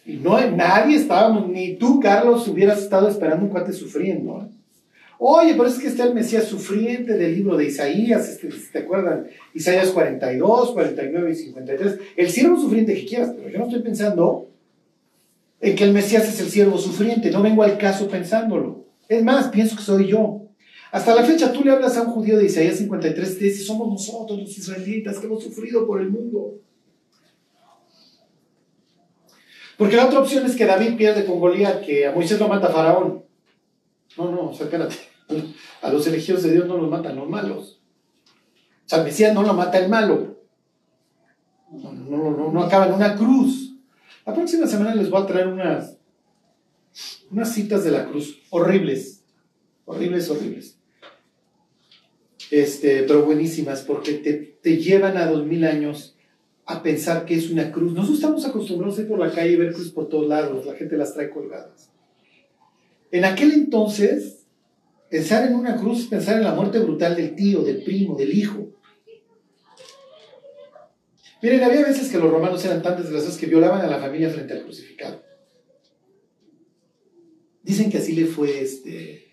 Y no nadie estábamos, ni tú, Carlos, hubieras estado esperando un cuate sufriendo. ¿eh? Oye, pero es que está el Mesías sufriente del libro de Isaías, este, ¿te acuerdan? Isaías 42, 49 y 53. El siervo sufriente que quieras, pero yo no estoy pensando en que el Mesías es el siervo sufriente, no vengo al caso pensándolo. Es más, pienso que soy yo. Hasta la fecha tú le hablas a un judío de Isaías 53 y te dice, somos nosotros los israelitas que hemos sufrido por el mundo. Porque la otra opción es que David pierde con Goliat, que a Moisés lo mata Faraón. No, no, o sea, espérate. A los elegidos de Dios no los matan los malos. O sea, el Mesías no lo mata el malo. No, no, no, no acaba en una cruz. La próxima semana les voy a traer unas, unas citas de la cruz horribles. Horribles, horribles. Este, pero buenísimas porque te, te llevan a dos mil años a pensar que es una cruz. Nosotros estamos acostumbrados a ir por la calle y ver cruz por todos lados, la gente las trae colgadas. En aquel entonces, pensar en una cruz es pensar en la muerte brutal del tío, del primo, del hijo. Miren, había veces que los romanos eran tan desgraciados que violaban a la familia frente al crucificado. Dicen que así le fue este.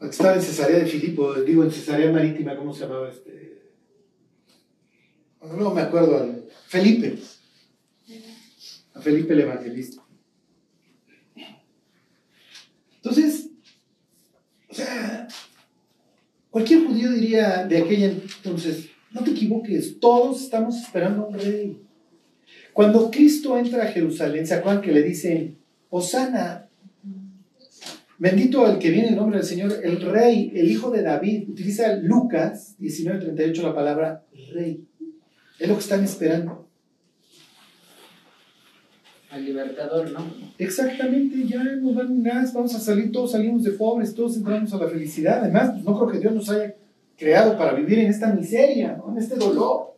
Estaba en Cesarea de Filipo, digo en Cesarea Marítima, ¿cómo se llamaba este? No me acuerdo, al Felipe. A Felipe el Evangelista. Entonces, o sea, cualquier judío diría de aquella entonces, no te equivoques, todos estamos esperando a un rey. Cuando Cristo entra a Jerusalén, ¿se acuerdan que le dicen, Osana, bendito el que viene en nombre del Señor, el rey, el hijo de David? Utiliza Lucas 19:38 la palabra rey. Es lo que están esperando. Al libertador, ¿no? Exactamente, ya no van gas, vamos a salir, todos salimos de pobres, todos entramos a la felicidad. Además, pues, no creo que Dios nos haya creado para vivir en esta miseria, ¿no? en este dolor.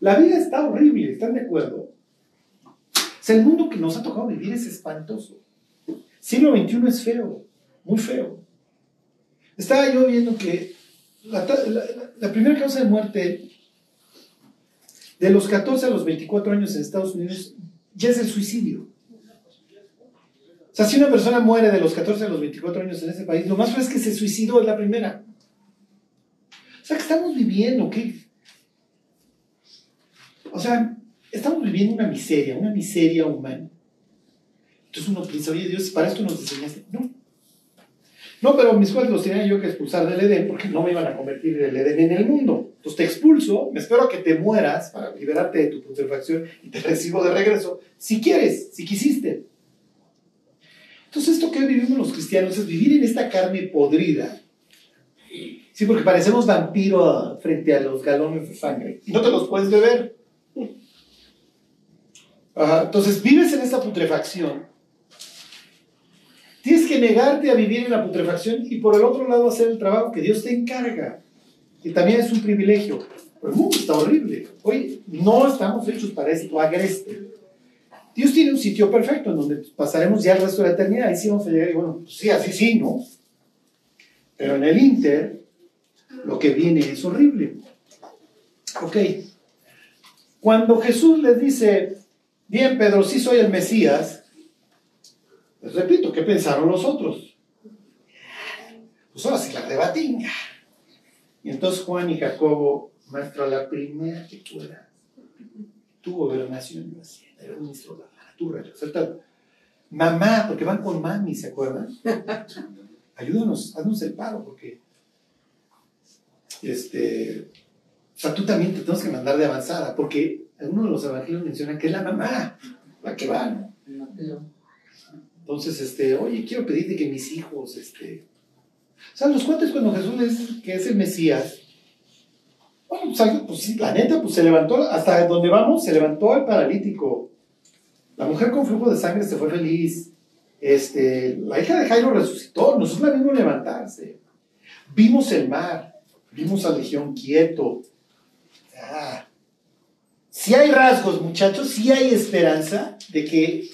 La vida está horrible, ¿están de acuerdo? O sea, el mundo que nos ha tocado vivir es espantoso. Siglo XXI es feo, muy feo. Estaba yo viendo que la, la, la primera causa de muerte de los 14 a los 24 años en Estados Unidos ya es el suicidio. O sea, si una persona muere de los 14 a los 24 años en ese país, lo más probable es que se suicidó es la primera. O sea, que estamos viviendo, ¿qué? O sea, estamos viviendo una miseria, una miseria humana. Entonces uno piensa, oye Dios, ¿para esto nos enseñaste? No. No, pero mis cuales los tenía yo que expulsar del Edén porque no me iban a convertir del Edén en el mundo. Entonces te expulso, me espero que te mueras para liberarte de tu putrefacción y te recibo de regreso, si quieres, si quisiste. Entonces esto que vivimos los cristianos es vivir en esta carne podrida. Sí, porque parecemos vampiro frente a los galones de sangre y no te los puedes beber. Entonces vives en esta putrefacción Tienes que negarte a vivir en la putrefacción y por el otro lado hacer el trabajo que Dios te encarga. Y también es un privilegio. Pero el mundo está horrible. Hoy no estamos hechos para esto agreste. Dios tiene un sitio perfecto en donde pasaremos ya el resto de la eternidad. Ahí sí vamos a llegar y bueno, pues sí, así sí, ¿no? Pero en el Inter, lo que viene es horrible. Ok. Cuando Jesús les dice, bien Pedro, sí soy el Mesías, les repito, ¿qué pensaron los otros? Pues ahora sí la rebatinga. Y entonces Juan y Jacobo, maestro, la primera que pueda, tu gobernación yo hacienda, era ministro de la natura. Mamá, porque van con mami, ¿se acuerdan? Ayúdanos, haznos el paro, porque este, o sea, tú también te tenemos que mandar de avanzada, porque uno de los evangelios menciona que es la mamá la que va, ¿no? Entonces, este, oye, quiero pedirte que mis hijos, este, o sea, los cuates cuando Jesús dice que es el Mesías, bueno, pues, pues sí, la neta, pues se levantó, hasta donde vamos, se levantó el paralítico. La mujer con flujo de sangre se fue feliz. Este, la hija de Jairo resucitó, nosotros la vimos levantarse. Vimos el mar, vimos a Legión quieto. Ah, si hay rasgos, muchachos, si hay esperanza de que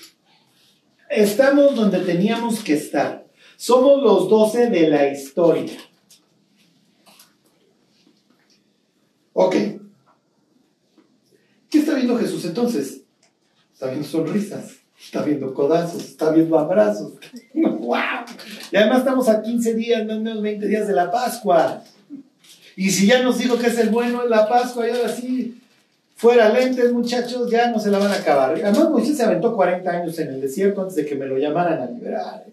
estamos donde teníamos que estar. Somos los doce de la historia. Ok. ¿Qué está viendo Jesús entonces? Está viendo sonrisas, está viendo codazos, está viendo abrazos. [laughs] ¡Wow! Y además estamos a 15 días, no menos 20 días de la Pascua. Y si ya nos dijo que es el bueno en la Pascua, y ahora sí, fuera lentes, muchachos, ya no se la van a acabar. Además, Moisés se aventó 40 años en el desierto antes de que me lo llamaran a liberar.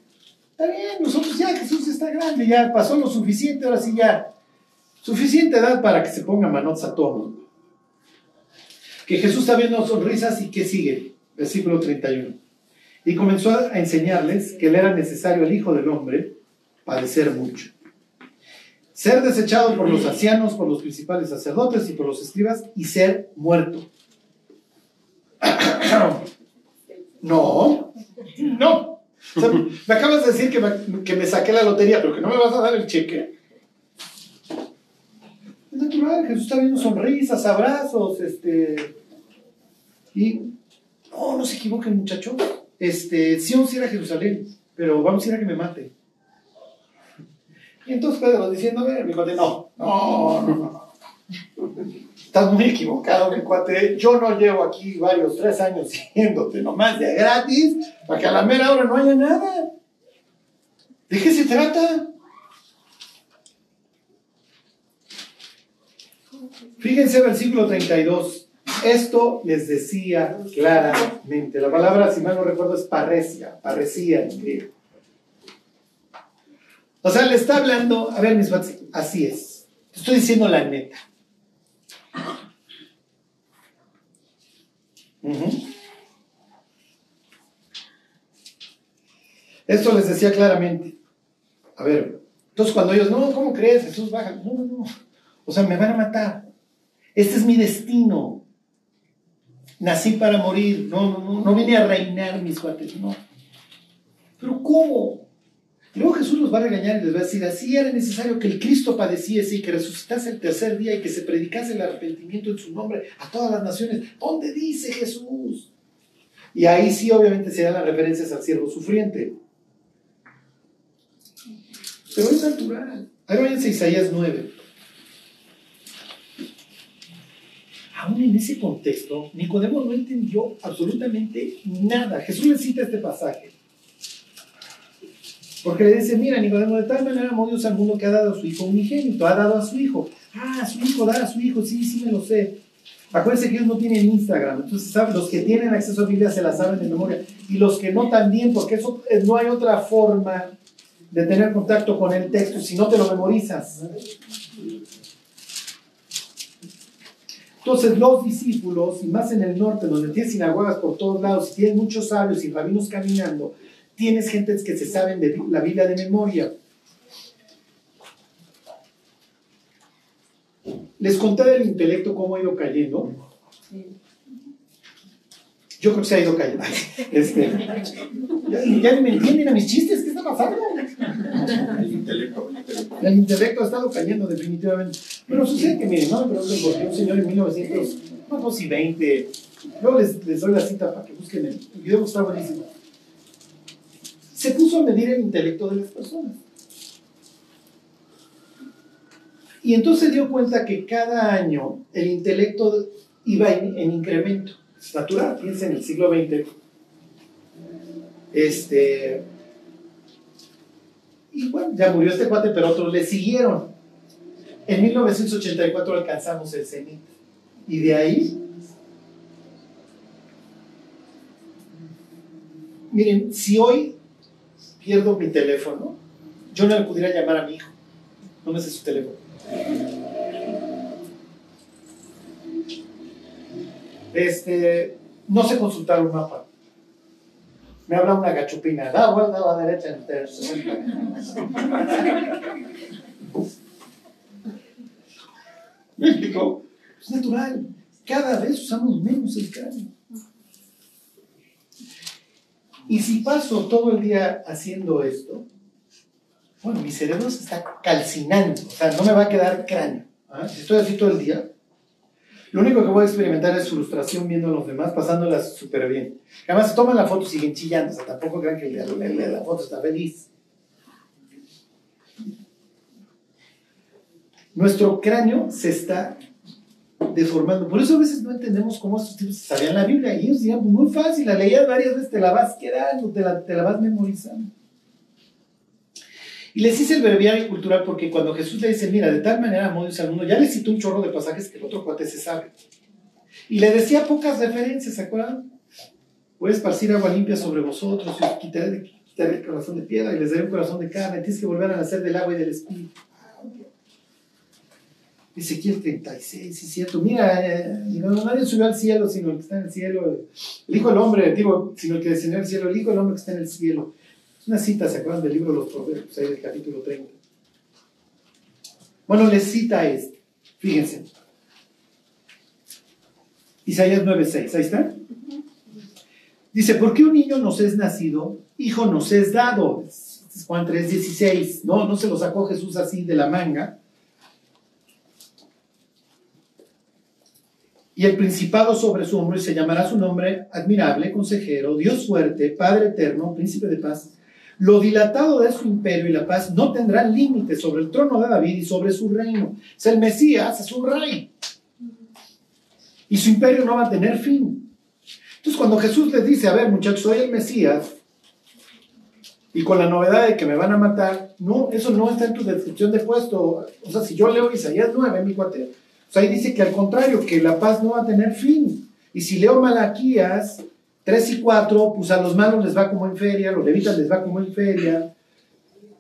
Está bien, nosotros ya Jesús está grande, ya pasó lo suficiente, ahora sí ya. Suficiente edad para que se ponga manotas a todo mundo. Que Jesús está viendo sonrisas y que sigue. Versículo 31. Y comenzó a enseñarles que le era necesario el Hijo del Hombre padecer mucho. Ser desechado por los ancianos, por los principales sacerdotes y por los escribas y ser muerto. [coughs] No, no. Me acabas de decir que me, que me saqué la lotería, pero que no me vas a dar el cheque. Es natural, Jesús está viendo sonrisas, abrazos, este. Y. No, no se equivoquen, muchachos. Este, sí vamos a ir a Jerusalén, pero vamos a ir a que me mate. Y entonces Pedro ver, mi cuate, no, no, no, no. Estás muy equivocado, mi cuate. Yo no llevo aquí varios, tres años [laughs] siguiéndote nomás de gratis para que a la mera hora no haya nada. ¿De qué se trata? Fíjense versículo 32. Esto les decía claramente. La palabra, si mal no recuerdo, es parecia, parecía en griego. O sea, le está hablando, a ver, mis cuates, así es. Te estoy diciendo la neta. Esto les decía claramente. A ver, entonces cuando ellos, no, ¿cómo crees? Jesús baja. No, no, no. O sea, me van a matar. Este es mi destino. Nací para morir. No, no, no, no vine a reinar, mis cuates, no. Pero ¿cómo? Luego Jesús los va a regañar y les va a decir, así era necesario que el Cristo padeciese y que resucitase el tercer día y que se predicase el arrepentimiento en su nombre a todas las naciones. ¿Dónde dice Jesús? Y ahí sí obviamente se dan las referencias al siervo sufriente. Pero es natural. Ahí váyanse Isaías 9. Aún en ese contexto, Nicodemo no entendió absolutamente nada. Jesús le cita este pasaje. Porque le dice, mira, Nicodemo, de tal manera amó Dios al mundo que ha dado a su hijo unigénito, ha dado a su hijo. Ah, a su hijo, dar a su hijo, sí, sí me lo sé. Acuérdense que ellos no tienen Instagram, entonces ¿saben? los que tienen acceso a Biblia se la saben de memoria y los que no también, porque eso eh, no hay otra forma de tener contacto con el texto si no te lo memorizas. Entonces los discípulos, y más en el norte, donde tienes sinagogas por todos lados, y tienes muchos sabios y rabinos caminando, tienes gentes que se saben de la Biblia de memoria. Les conté del intelecto cómo ha ido cayendo. Yo creo que se ha ido cayendo. Este, ya, ya ni me entienden a mis chistes, ¿qué está pasando? El intelecto, el intelecto. El intelecto ha estado cayendo definitivamente. Pero sucede que, miren, no me pregunten por qué un señor en 1900, no sé si 20, luego les, les doy la cita para que busquen el video, está buenísimo. Se puso a medir el intelecto de las personas. Y entonces dio cuenta que cada año el intelecto iba en, en incremento. Es natural, piensa en el siglo XX. Este, y bueno, ya murió este cuate, pero otros le siguieron. En 1984 alcanzamos el cenit. Y de ahí, miren, si hoy pierdo mi teléfono, yo no le pudiera llamar a mi hijo. No me sé su teléfono. Este, no sé consultar un mapa. Me habla una gachupina, da vuelta a la derecha en ter- 60. ¿Me explico? Es natural. Cada vez usamos menos el cráneo. Y si paso todo el día haciendo esto, bueno, mi cerebro se está calcinando, o sea, no me va a quedar cráneo. ¿ah? Si estoy así todo el día, lo único que voy a experimentar es frustración viendo a los demás pasándolas súper bien. Además, toman la foto y siguen chillando, o sea, tampoco crean que el de la foto está feliz. Nuestro cráneo se está deformando. Por eso a veces no entendemos cómo estos tipos sabían la Biblia. Y ellos decían, pues muy fácil, la leías varias veces, te la vas quedando, te la, te la vas memorizando. Y les hice el breviario cultural porque cuando Jesús le dice, mira, de tal manera amó Dios al mundo, ya le citó un chorro de pasajes que el otro cuate se sabe. Y le decía pocas referencias, ¿se acuerdan? Voy a esparcir agua limpia sobre vosotros y quitaré quitaré el corazón de piedra y les daré un corazón de carne. Tienes que volver a nacer del agua y del espíritu. Ezequiel 36, es cierto. Mira, eh, no, nadie subió al cielo sino el que está en el cielo. El Hijo del Hombre, digo, sino el que descendió al cielo, el Hijo del Hombre que está en el cielo. Es una cita, ¿se acuerdan del libro de los Proverbios, ahí del capítulo 30? Bueno, les cita esto. Fíjense. Isaías 9:6, ahí está. Dice, ¿por qué un niño nos es nacido? Hijo nos es dado. Es Juan 3:16. No, no se lo sacó Jesús así de la manga. Y el principado sobre su hombro y se llamará su nombre admirable, consejero, Dios fuerte, Padre eterno, príncipe de paz. Lo dilatado de su imperio y la paz no tendrán límite sobre el trono de David y sobre su reino. Sea, el Mesías es un rey. Y su imperio no va a tener fin. Entonces, cuando Jesús les dice, a ver, muchachos, soy el Mesías, y con la novedad de que me van a matar, no, eso no está en tu descripción de puesto. O sea, si yo leo Isaías 9, mi cuate, o sea, ahí dice que al contrario, que la paz no va a tener fin. Y si leo Malaquías 3 y 4, pues a los malos les va como en feria, a los levitas les va como en feria.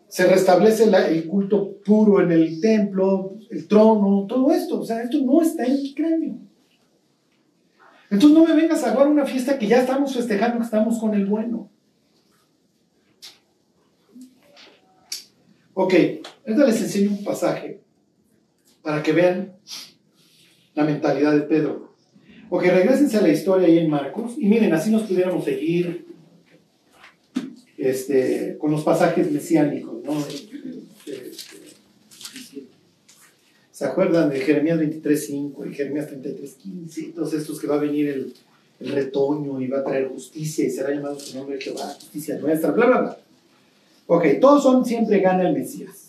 Se restablece el culto puro en el templo, el trono, todo esto. O sea, esto no está en mi cráneo. Entonces no me vengas a jugar una fiesta que ya estamos festejando, que estamos con el bueno. Ok, ahorita les enseño un pasaje para que vean la mentalidad de Pedro. Ok, regresense a la historia ahí en Marcos y miren, así nos pudiéramos seguir este, con los pasajes mesiánicos, ¿no? ¿Se acuerdan de Jeremías 23.5 y Jeremías 33.15? Todos estos que va a venir el, el retoño y va a traer justicia y será llamado su nombre Jehová, justicia nuestra, bla, bla, bla. Ok, todos son siempre gana el Mesías.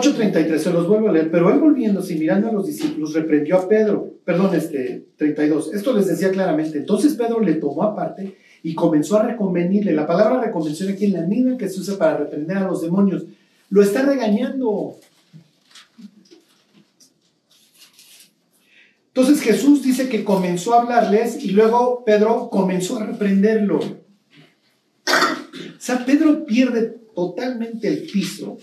8.33, se los vuelvo a leer, pero él volviéndose y mirando a los discípulos reprendió a Pedro, perdón, este 32, esto les decía claramente, entonces Pedro le tomó aparte y comenzó a reconvenirle, la palabra reconvención aquí es la misma que se usa para reprender a los demonios, lo está regañando. Entonces Jesús dice que comenzó a hablarles y luego Pedro comenzó a reprenderlo. O sea, Pedro pierde totalmente el piso.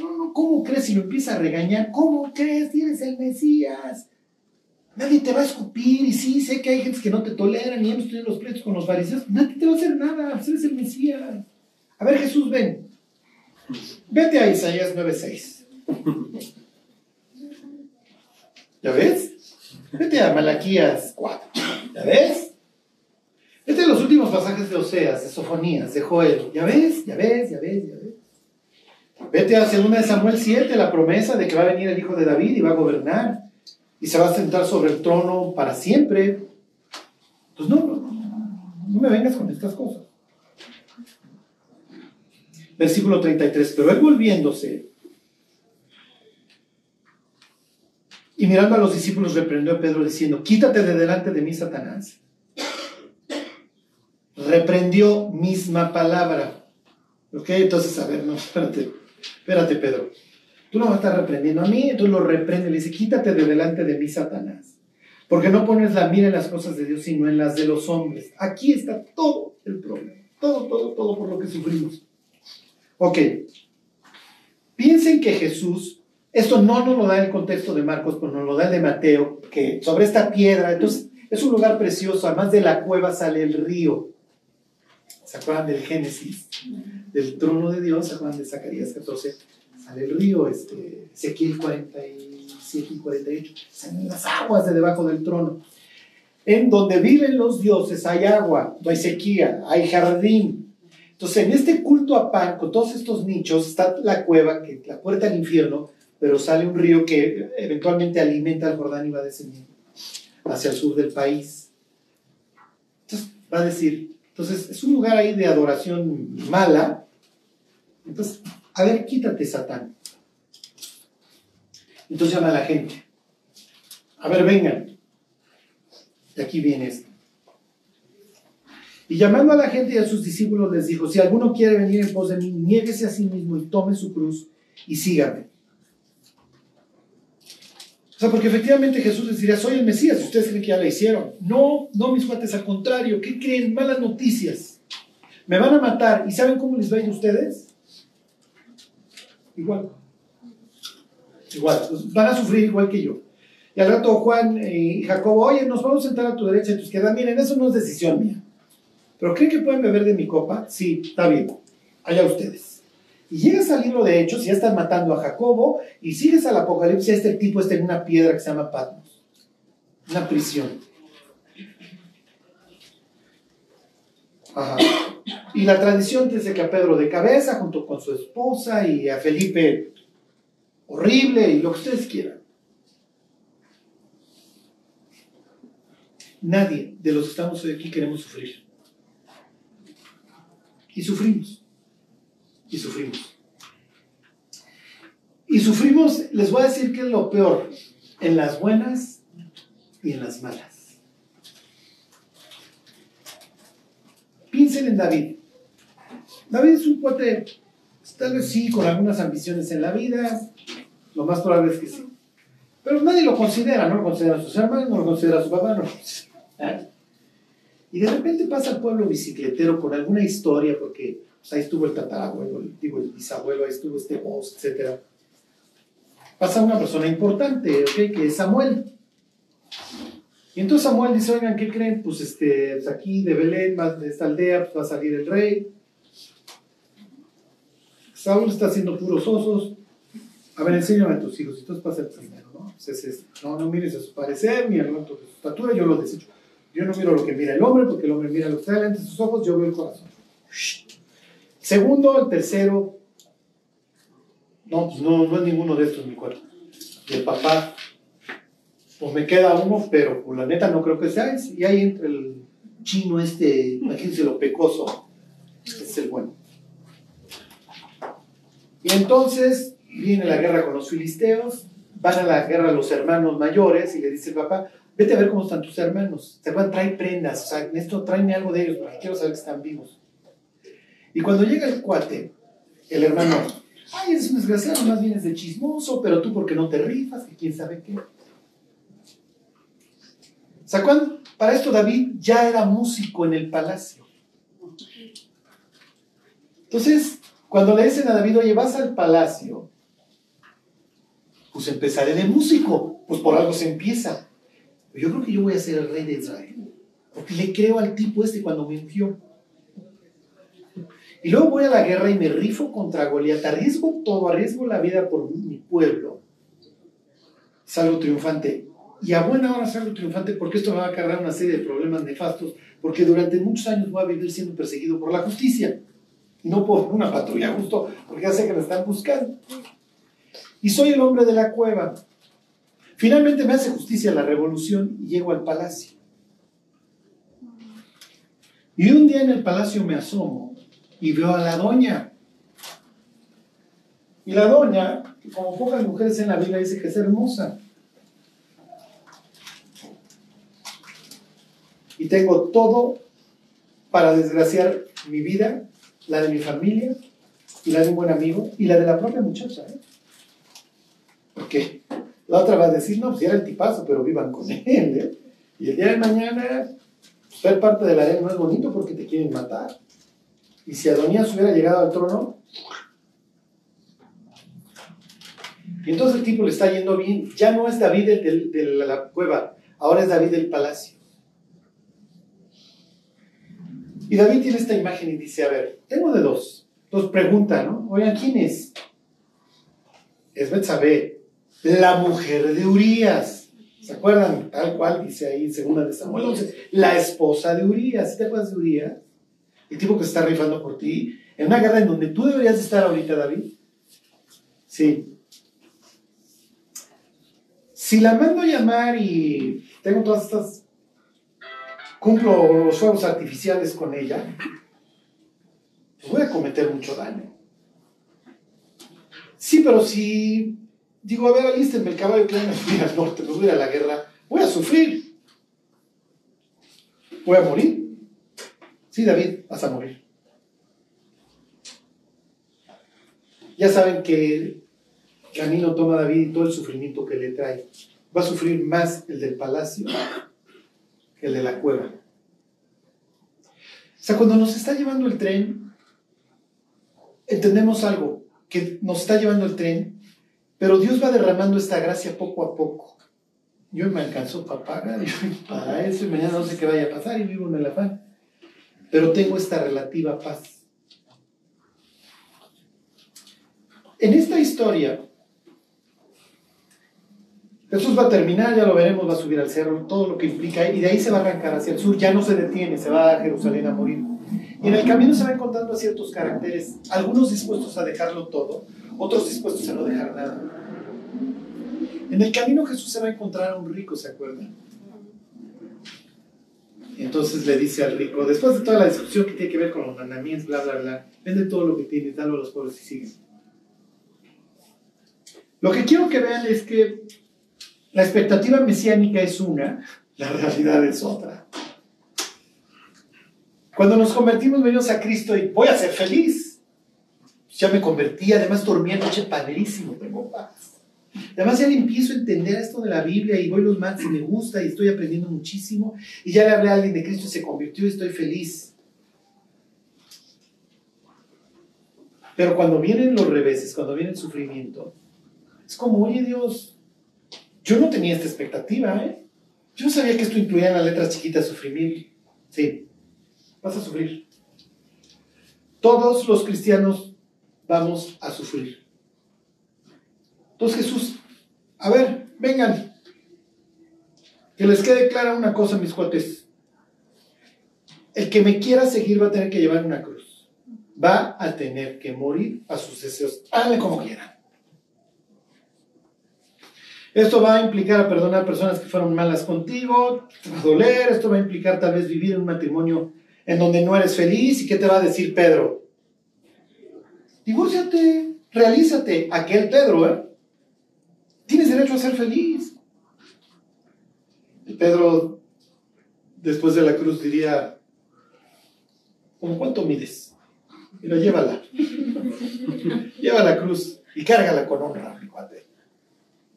No, no, ¿cómo crees si lo empieza a regañar? ¿Cómo crees? Tienes el Mesías. Nadie te va a escupir. Y sí, sé que hay gente que no te toleran y hemos tenido los pleitos con los fariseos. Nadie te va a hacer nada. Eres el Mesías. A ver, Jesús, ven. Vete a Isaías 9:6. ¿Ya ves? Vete a Malaquías 4. ¿Ya ves? Vete a los últimos pasajes de Oseas, de Sofonías, de Joel. ¿Ya ves? ¿Ya ves? ¿Ya ves? ¿Ya ves? Vete a 2 de Samuel 7, la promesa de que va a venir el hijo de David y va a gobernar y se va a sentar sobre el trono para siempre. Pues no, no, me vengas con estas cosas. Versículo 33, pero él volviéndose y mirando a los discípulos reprendió a Pedro diciendo, quítate de delante de mí, Satanás. Reprendió misma palabra. ¿Ok? Entonces, a ver, no, espérate, espérate, Pedro. Tú no vas a estar reprendiendo a mí, entonces lo reprende, le dice, quítate de delante de mí, Satanás. Porque no pones la mira en las cosas de Dios, sino en las de los hombres. Aquí está todo el problema. Todo, todo, todo por lo que sufrimos. Ok. Piensen que Jesús, esto no nos lo da el contexto de Marcos, pero nos lo da el de Mateo, que sobre esta piedra, entonces es un lugar precioso, además de la cueva sale el río. ¿Se acuerdan del Génesis? Del trono de Dios, ¿se acuerdan de Zacarías 14? Sale el río, este, Ezequiel 47 y 48, salen las aguas de debajo del trono. En donde viven los dioses hay agua, no hay sequía, hay jardín. Entonces, en este culto a Pan, con todos estos nichos, está la cueva, que la puerta al infierno, pero sale un río que eventualmente alimenta al Jordán y va descendiendo hacia el sur del país. Entonces, va a decir, entonces es un lugar ahí de adoración mala. Entonces, a ver, quítate, Satán. Entonces llama a la gente. A ver, vengan. Y aquí viene esto. Y llamando a la gente y a sus discípulos les dijo, si alguno quiere venir en pos de mí, niéguese a sí mismo y tome su cruz y sígame. O sea, porque efectivamente Jesús les diría, soy el Mesías, ustedes creen que ya la hicieron. No, no, mis cuates, al contrario, ¿qué creen? Malas noticias. Me van a matar. ¿Y saben cómo les va ustedes? Igual. Igual. Van a sufrir igual que yo. Y al rato Juan y Jacobo, oye, nos vamos a sentar a tu derecha y a tu izquierda. Miren, eso no es decisión mía. ¿Pero creen que pueden beber de mi copa? Sí, está bien. Allá ustedes. Y llegas al libro de Hechos y ya están matando a Jacobo y sigues al Apocalipsis, este tipo está en una piedra que se llama Patmos. Una prisión. Ajá. Y la tradición dice que a Pedro de cabeza junto con su esposa y a Felipe horrible y lo que ustedes quieran. Nadie de los que estamos hoy aquí queremos sufrir. Y sufrimos. Y sufrimos. Y sufrimos, les voy a decir que es lo peor, en las buenas y en las malas. Piensen en David. David es un cuate, tal vez sí, con algunas ambiciones en la vida, lo más probable es que sí. Pero nadie lo considera, no lo considera a sus hermanos, no lo considera a su papá, no. ¿eh? Y de repente pasa al pueblo bicicletero con alguna historia, porque pues, ahí estuvo el tatarabuelo, digo, el bisabuelo, ahí estuvo este voz, etc. Pasa una persona importante, ¿ok? Que es Samuel. Y entonces Samuel dice, oigan, ¿qué creen? Pues, este, pues aquí de Belén, de esta aldea, pues va a salir el rey. Saúl está haciendo puros osos. A ver, enséñame a tus hijos. Entonces pasa el primero, ¿no? Entonces, no, no mires a su parecer, ni de su estatura, yo lo desecho. Yo no miro lo que mira el hombre, porque el hombre mira lo que está delante de sus ojos, yo veo el corazón. Segundo, el tercero, no, pues no, no es ninguno de estos, mi cuerpo. Y el papá, pues me queda uno, pero pues, la neta no creo que sea ese. Y ahí entra el chino este, imagínense lo pecoso, es el bueno. Y entonces viene la guerra con los filisteos, van a la guerra los hermanos mayores y le dice el papá, vete a ver cómo están tus hermanos. Se van, trae prendas, o sea, esto tráeme algo de ellos porque quiero saber que están vivos. Y cuando llega el cuate, el hermano, ay, eres un desgraciado, más bien es de chismoso, pero tú porque no te rifas, que quién sabe qué. Cuando, para esto David ya era músico en el palacio. Entonces, cuando le dicen a David, oye, vas al palacio, pues empezaré de músico, pues por algo se empieza. Yo creo que yo voy a ser el rey de Israel, porque le creo al tipo este cuando me envió. Y luego voy a la guerra y me rifo contra Goliat, arriesgo todo, arriesgo la vida por mi pueblo. Salgo triunfante. Y a buena hora salgo triunfante porque esto me va a cargar una serie de problemas nefastos, porque durante muchos años voy a vivir siendo perseguido por la justicia, no por una patrulla justo, porque ya sé que me están buscando. Y soy el hombre de la cueva. Finalmente me hace justicia la revolución y llego al palacio. Y un día en el palacio me asomo y veo a la doña. Y la doña, como pocas mujeres en la Biblia, dice que es hermosa. Y tengo todo para desgraciar mi vida, la de mi familia, la de un buen amigo, y la de la propia muchacha. ¿eh? Porque la otra va a decir, no, si era el tipazo, pero vivan con él. ¿eh? Y el día de mañana, ser parte de la ley no es bonito porque te quieren matar. Y si Adonías hubiera llegado al trono, y entonces el tipo le está yendo bien, ya no es David el de, la cueva, ahora es David del palacio. Y David tiene esta imagen y dice, a ver, tengo de dos. Entonces pregunta, ¿no? Oigan, ¿quién es? Es Betsabé, la mujer de Urias. ¿Se acuerdan? Tal cual dice ahí segunda de Samuel 11, la esposa de Urias. ¿Sí te acuerdas de Urias? El tipo que está rifando por ti. En una guerra en donde tú deberías estar ahorita, David. Sí. Si la mando a llamar y tengo todas estas cumplo los fuegos artificiales con ella, pues voy a cometer mucho daño. Sí, pero si digo, a ver, alístenme el caballo que me fui al norte, me voy a la guerra, voy a sufrir. Voy a morir. Sí, David, vas a morir. Ya saben que camino toma David y todo el sufrimiento que le trae. va a sufrir más el del palacio que el de la cueva. O sea, cuando nos está llevando el tren, entendemos algo, que nos está llevando el tren, pero Dios va derramando esta gracia poco a poco. Yo me alcanzó para pagar, para eso, y mañana no sé qué vaya a pasar, y vivo en el afán. Pero tengo esta relativa paz. En esta historia, Jesús va a terminar, ya lo veremos, va a subir al cerro, todo lo que implica, y de ahí se va a arrancar hacia el sur, ya no se detiene, se va a Jerusalén a morir. Y en el camino se va encontrando ciertos caracteres, algunos dispuestos a dejarlo todo, otros dispuestos a no dejar nada. En el camino Jesús se va a encontrar a un rico, ¿se acuerdan? Entonces le dice al rico, después de toda la discusión que tiene que ver con los mandamientos, bla, bla, bla, vende todo lo que tienes, dalo a los pobres y sigue. Lo que quiero que vean es que la expectativa mesiánica es una, la realidad es otra. Cuando nos convertimos, venimos a Cristo y voy a ser feliz. Ya me convertí, además dormí anoche padrísimo, tengo paz. Además ya empiezo a entender esto de la Biblia y voy los más y me gusta y estoy aprendiendo muchísimo. Y ya le hablé a alguien de Cristo y se convirtió y estoy feliz. Pero cuando vienen los reveses, cuando viene el sufrimiento, es como, oye Dios, yo no tenía esta expectativa, ¿eh? Yo no sabía que esto incluía en las letras chiquitas sufrir. Sí, vas a sufrir. Todos los cristianos vamos a sufrir. Entonces Jesús, a ver, vengan. Que les quede clara una cosa, mis cuates. El que me quiera seguir va a tener que llevar una cruz. Va a tener que morir a sus deseos. Háganle como quieran. Esto va a implicar a perdonar a personas que fueron malas contigo, a doler, esto va a implicar tal vez vivir un matrimonio en donde no eres feliz. ¿Y qué te va a decir Pedro? Divórciate, realízate. Aquel Pedro, ¿eh? Tienes derecho a ser feliz. Y Pedro, después de la cruz, diría, ¿cómo cuánto mides? Lo llévala. [laughs] Lleva la cruz y cárgala con honra, mi cuate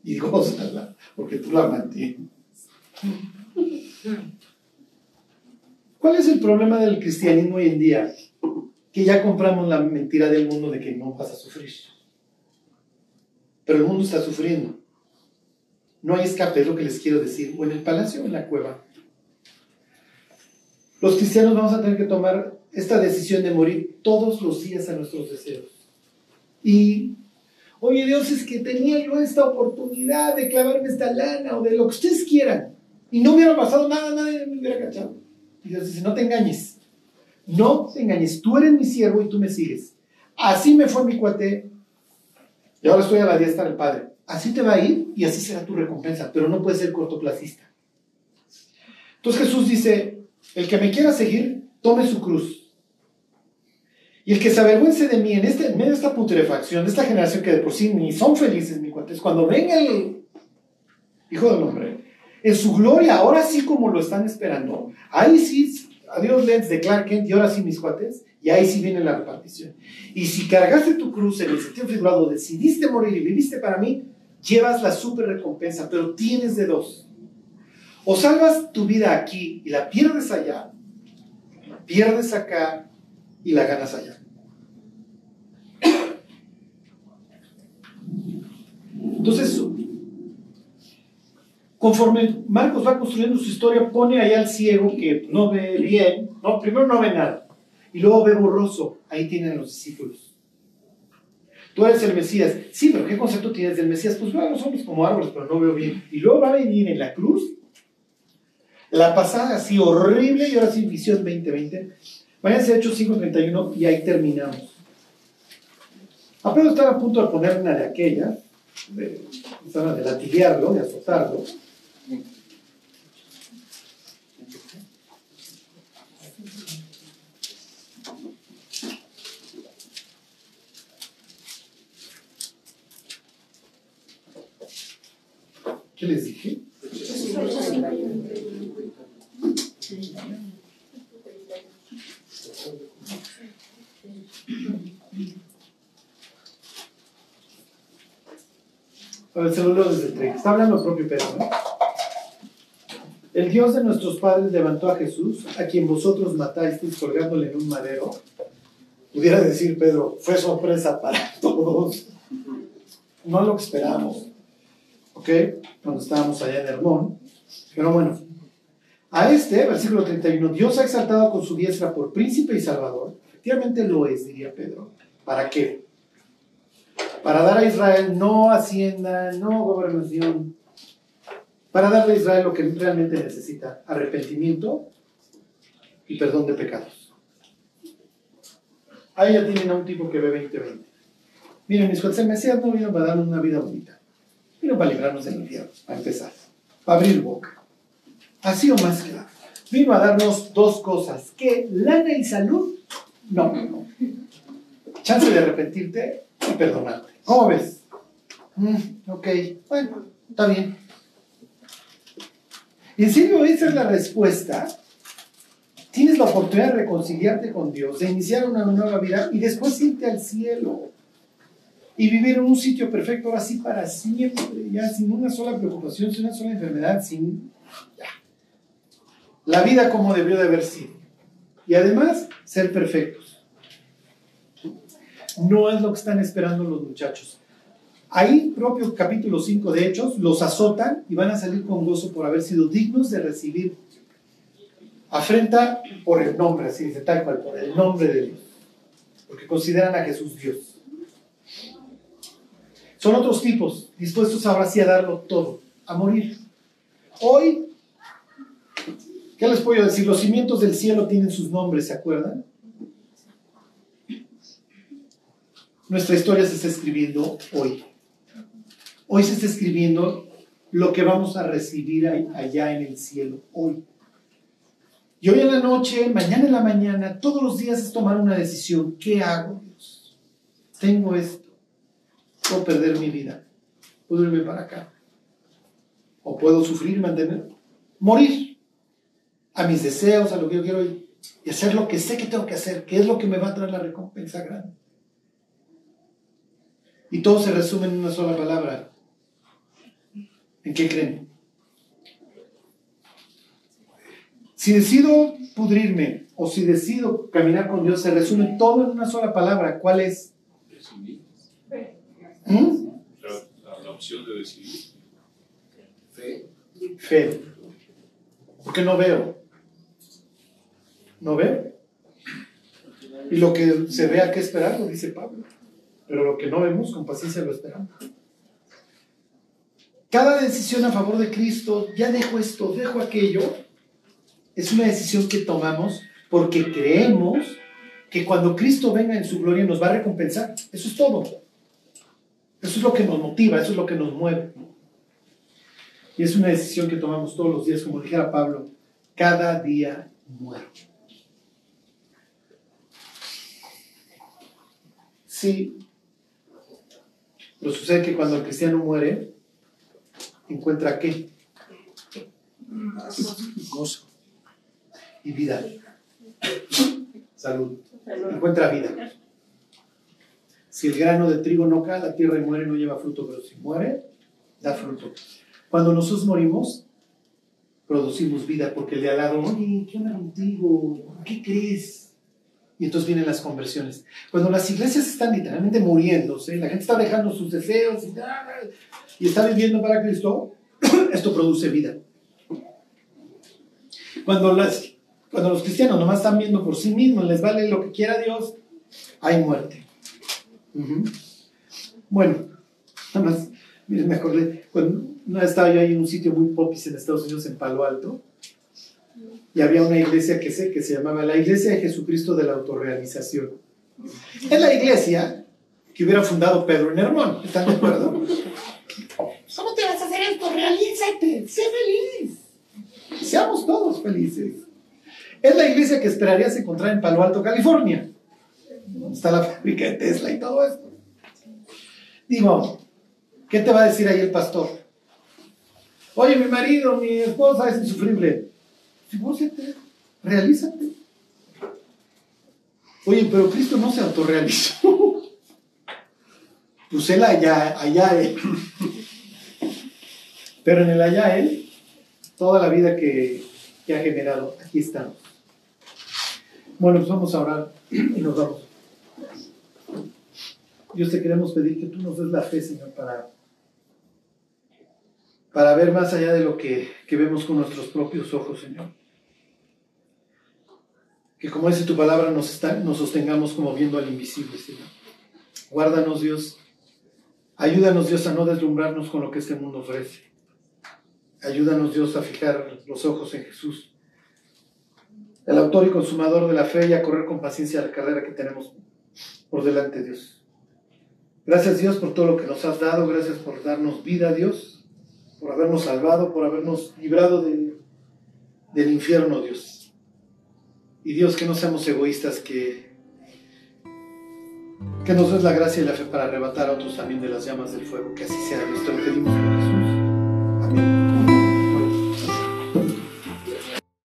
y gózala, porque tú la mantienes. ¿Cuál es el problema del cristianismo hoy en día? Que ya compramos la mentira del mundo de que no vas a sufrir. Pero el mundo está sufriendo. No hay escape, es lo que les quiero decir. O en el palacio o en la cueva. Los cristianos vamos a tener que tomar esta decisión de morir todos los días a nuestros deseos. Y Oye, Dios, es que tenía yo esta oportunidad de clavarme esta lana o de lo que ustedes quieran. Y no hubiera pasado nada, nadie me hubiera cachado. Y Dios dice, no te engañes. No te engañes. Tú eres mi siervo y tú me sigues. Así me fue mi cuate. Y ahora estoy a la diestra del Padre. Así te va a ir y así será tu recompensa. Pero no puedes ser cortoplacista. Entonces Jesús dice, el que me quiera seguir, tome su cruz y el que se avergüence de mí en, este, medio de esta putrefacción, de esta generación que de por sí ni son felices, mi cuates, cuando venga el Hijo del Hombre, en su gloria, ahora sí como lo están esperando, ahí sí, adiós Lens de Clark Kent, y ahora sí mis cuates, y ahí sí viene la repartición. Y si cargaste tu cruz en el sentido figurado, decidiste morir y viviste para mí, llevas la super recompensa, pero tienes de dos. O salvas tu vida aquí y la pierdes allá, pierdes acá y la ganas allá. Entonces, conforme Marcos va construyendo su historia, pone ahí al ciego que no ve bien, no, primero no ve nada, y luego ve borroso, ahí tienen los discípulos. Tú eres el Mesías. Sí, pero ¿qué concepto tienes del Mesías? Pues veo los hombres como árboles, pero no veo bien. Y luego va a venir en la cruz, la pasada así horrible, y ahora sí, visión 2020, Váyanse a Hechos 5.31 y ahí terminamos. Apenas estar a punto de poner una de aquellas, de, de latiguearlo, de azotarlo. ¿Qué les dije? A ver, se lo leo desde el 30. Está hablando el propio Pedro, ¿no? El Dios de nuestros padres levantó a Jesús, a quien vosotros matasteis colgándole en un madero. Pudiera decir Pedro, fue sorpresa para [laughs] todos. No lo que esperábamos. ¿Ok? Cuando estábamos allá en Hermón. Pero bueno, a este, versículo 31, Dios ha exaltado con su diestra por príncipe y salvador. Efectivamente lo es, diría Pedro. ¿Para qué? Para dar a Israel no hacienda, no gobernación. Para darle a Israel lo que realmente necesita, arrepentimiento y perdón de pecados. Ahí ya tienen a un tipo que ve 20-20. Miren, mis cuates, el Mesías no vino para darnos una vida bonita. Vino para librarnos del infierno, para empezar. Para abrir boca. Así o más claro. Vino a darnos dos cosas. ¿Qué? ¿Lana y salud? No, no. Chance de arrepentirte y perdonarte. ¿Cómo ves? Mm, ok, bueno, está bien. Y serio, esa es la respuesta. Tienes la oportunidad de reconciliarte con Dios, de iniciar una nueva vida y después irte al cielo y vivir en un sitio perfecto, ahora sí para siempre, ya sin una sola preocupación, sin una sola enfermedad, sin. La vida como debió de haber sido. Y además, ser perfectos. No es lo que están esperando los muchachos. Ahí, propio capítulo 5 de Hechos, los azotan y van a salir con gozo por haber sido dignos de recibir afrenta por el nombre, así dice tal cual, por el nombre de Dios. Porque consideran a Jesús Dios. Son otros tipos, dispuestos ahora sí a darlo todo, a morir. Hoy, ¿qué les puedo decir? Los cimientos del cielo tienen sus nombres, ¿se acuerdan? Nuestra historia se está escribiendo hoy. Hoy se está escribiendo lo que vamos a recibir allá en el cielo, hoy. Y hoy en la noche, mañana en la mañana, todos los días es tomar una decisión. ¿Qué hago, Dios? Tengo esto. Puedo perder mi vida. Puedo irme para acá. O puedo sufrir, mantener, morir a mis deseos, a lo que yo quiero y hacer lo que sé que tengo que hacer, que es lo que me va a traer la recompensa grande. Y todo se resume en una sola palabra. ¿En qué creen? Si decido pudrirme o si decido caminar con Dios, se resume todo en una sola palabra. ¿Cuál es? Decidir. ¿Mm? La, opción de decidir. Fe. Fe. Porque no veo. No veo. Y lo que se ve hay que esperar, lo dice Pablo. Pero lo que no vemos, con paciencia lo esperamos. Cada decisión a favor de Cristo, ya dejo esto, dejo aquello, es una decisión que tomamos porque creemos que cuando Cristo venga en su gloria nos va a recompensar. Eso es todo. Eso es lo que nos motiva, eso es lo que nos mueve. Y es una decisión que tomamos todos los días, como dijera Pablo, cada día muero. Sí, pero sucede que cuando el cristiano muere, encuentra qué? Gozo. Y vida. Salud. Encuentra vida. Si el grano de trigo no cae la tierra y muere, no lleva fruto, pero si muere, da fruto. Cuando nosotros morimos, producimos vida, porque el de al lado, oye, ¿qué onda contigo? ¿Qué crees? Y entonces vienen las conversiones. Cuando las iglesias están literalmente muriéndose, la gente está dejando sus deseos y, y está viviendo para Cristo, [clears throat] esto produce vida. Cuando, los cristianos nomás están viendo por sí mismos, les vale lo que quiera Dios, hay muerte. Bueno, nada más, miren, me acordé, cuando vez estaba yo ahí en un sitio muy popis en Estados Unidos, en Palo Alto, y había una iglesia que sé que se llamaba la Iglesia de Jesucristo de la Autorrealización. Es la iglesia que hubiera fundado Pedro en Hermón, ¿están de acuerdo? ¿Cómo te vas a hacer esto? Realízate, sé feliz. Seamos todos felices. Es la iglesia que esperarías encontrar en Palo Alto, California. Está la fábrica de Tesla y todo esto. Digo, ¿qué te va a decir ahí el pastor? Oye, mi marido, mi esposa es insufrible. Divórciate, realízate. Oye, pero Cristo no se autorrealizó. [laughs] Pues él allá, allá, eh, Pero en el allá Él, toda la vida que, ha generado, aquí estamos. Bueno, pues vamos a orar y nos vamos. Dios te queremos pedir que tú nos des la fe, Señor, para, para ver más allá de lo que, que vemos con nuestros propios ojos, Señor. Que como dice tu palabra, nos, está, nos sostengamos como viendo al invisible, Señor. Guárdanos, Dios. Ayúdanos, Dios, a no deslumbrarnos con lo que este mundo ofrece. Ayúdanos, Dios, a fijar los ojos en Jesús, el autor y consumador de la fe, y a correr con paciencia la carrera que tenemos por delante, Dios. Gracias, Dios, por todo lo que nos has dado. Gracias por darnos vida, Dios, por habernos salvado, por habernos librado de, del infierno, Dios. Y Dios, que no seamos egoístas, que, que nos des la gracia y la fe para arrebatar a otros también de las llamas del fuego. Que así sea, Dios, te pedimos.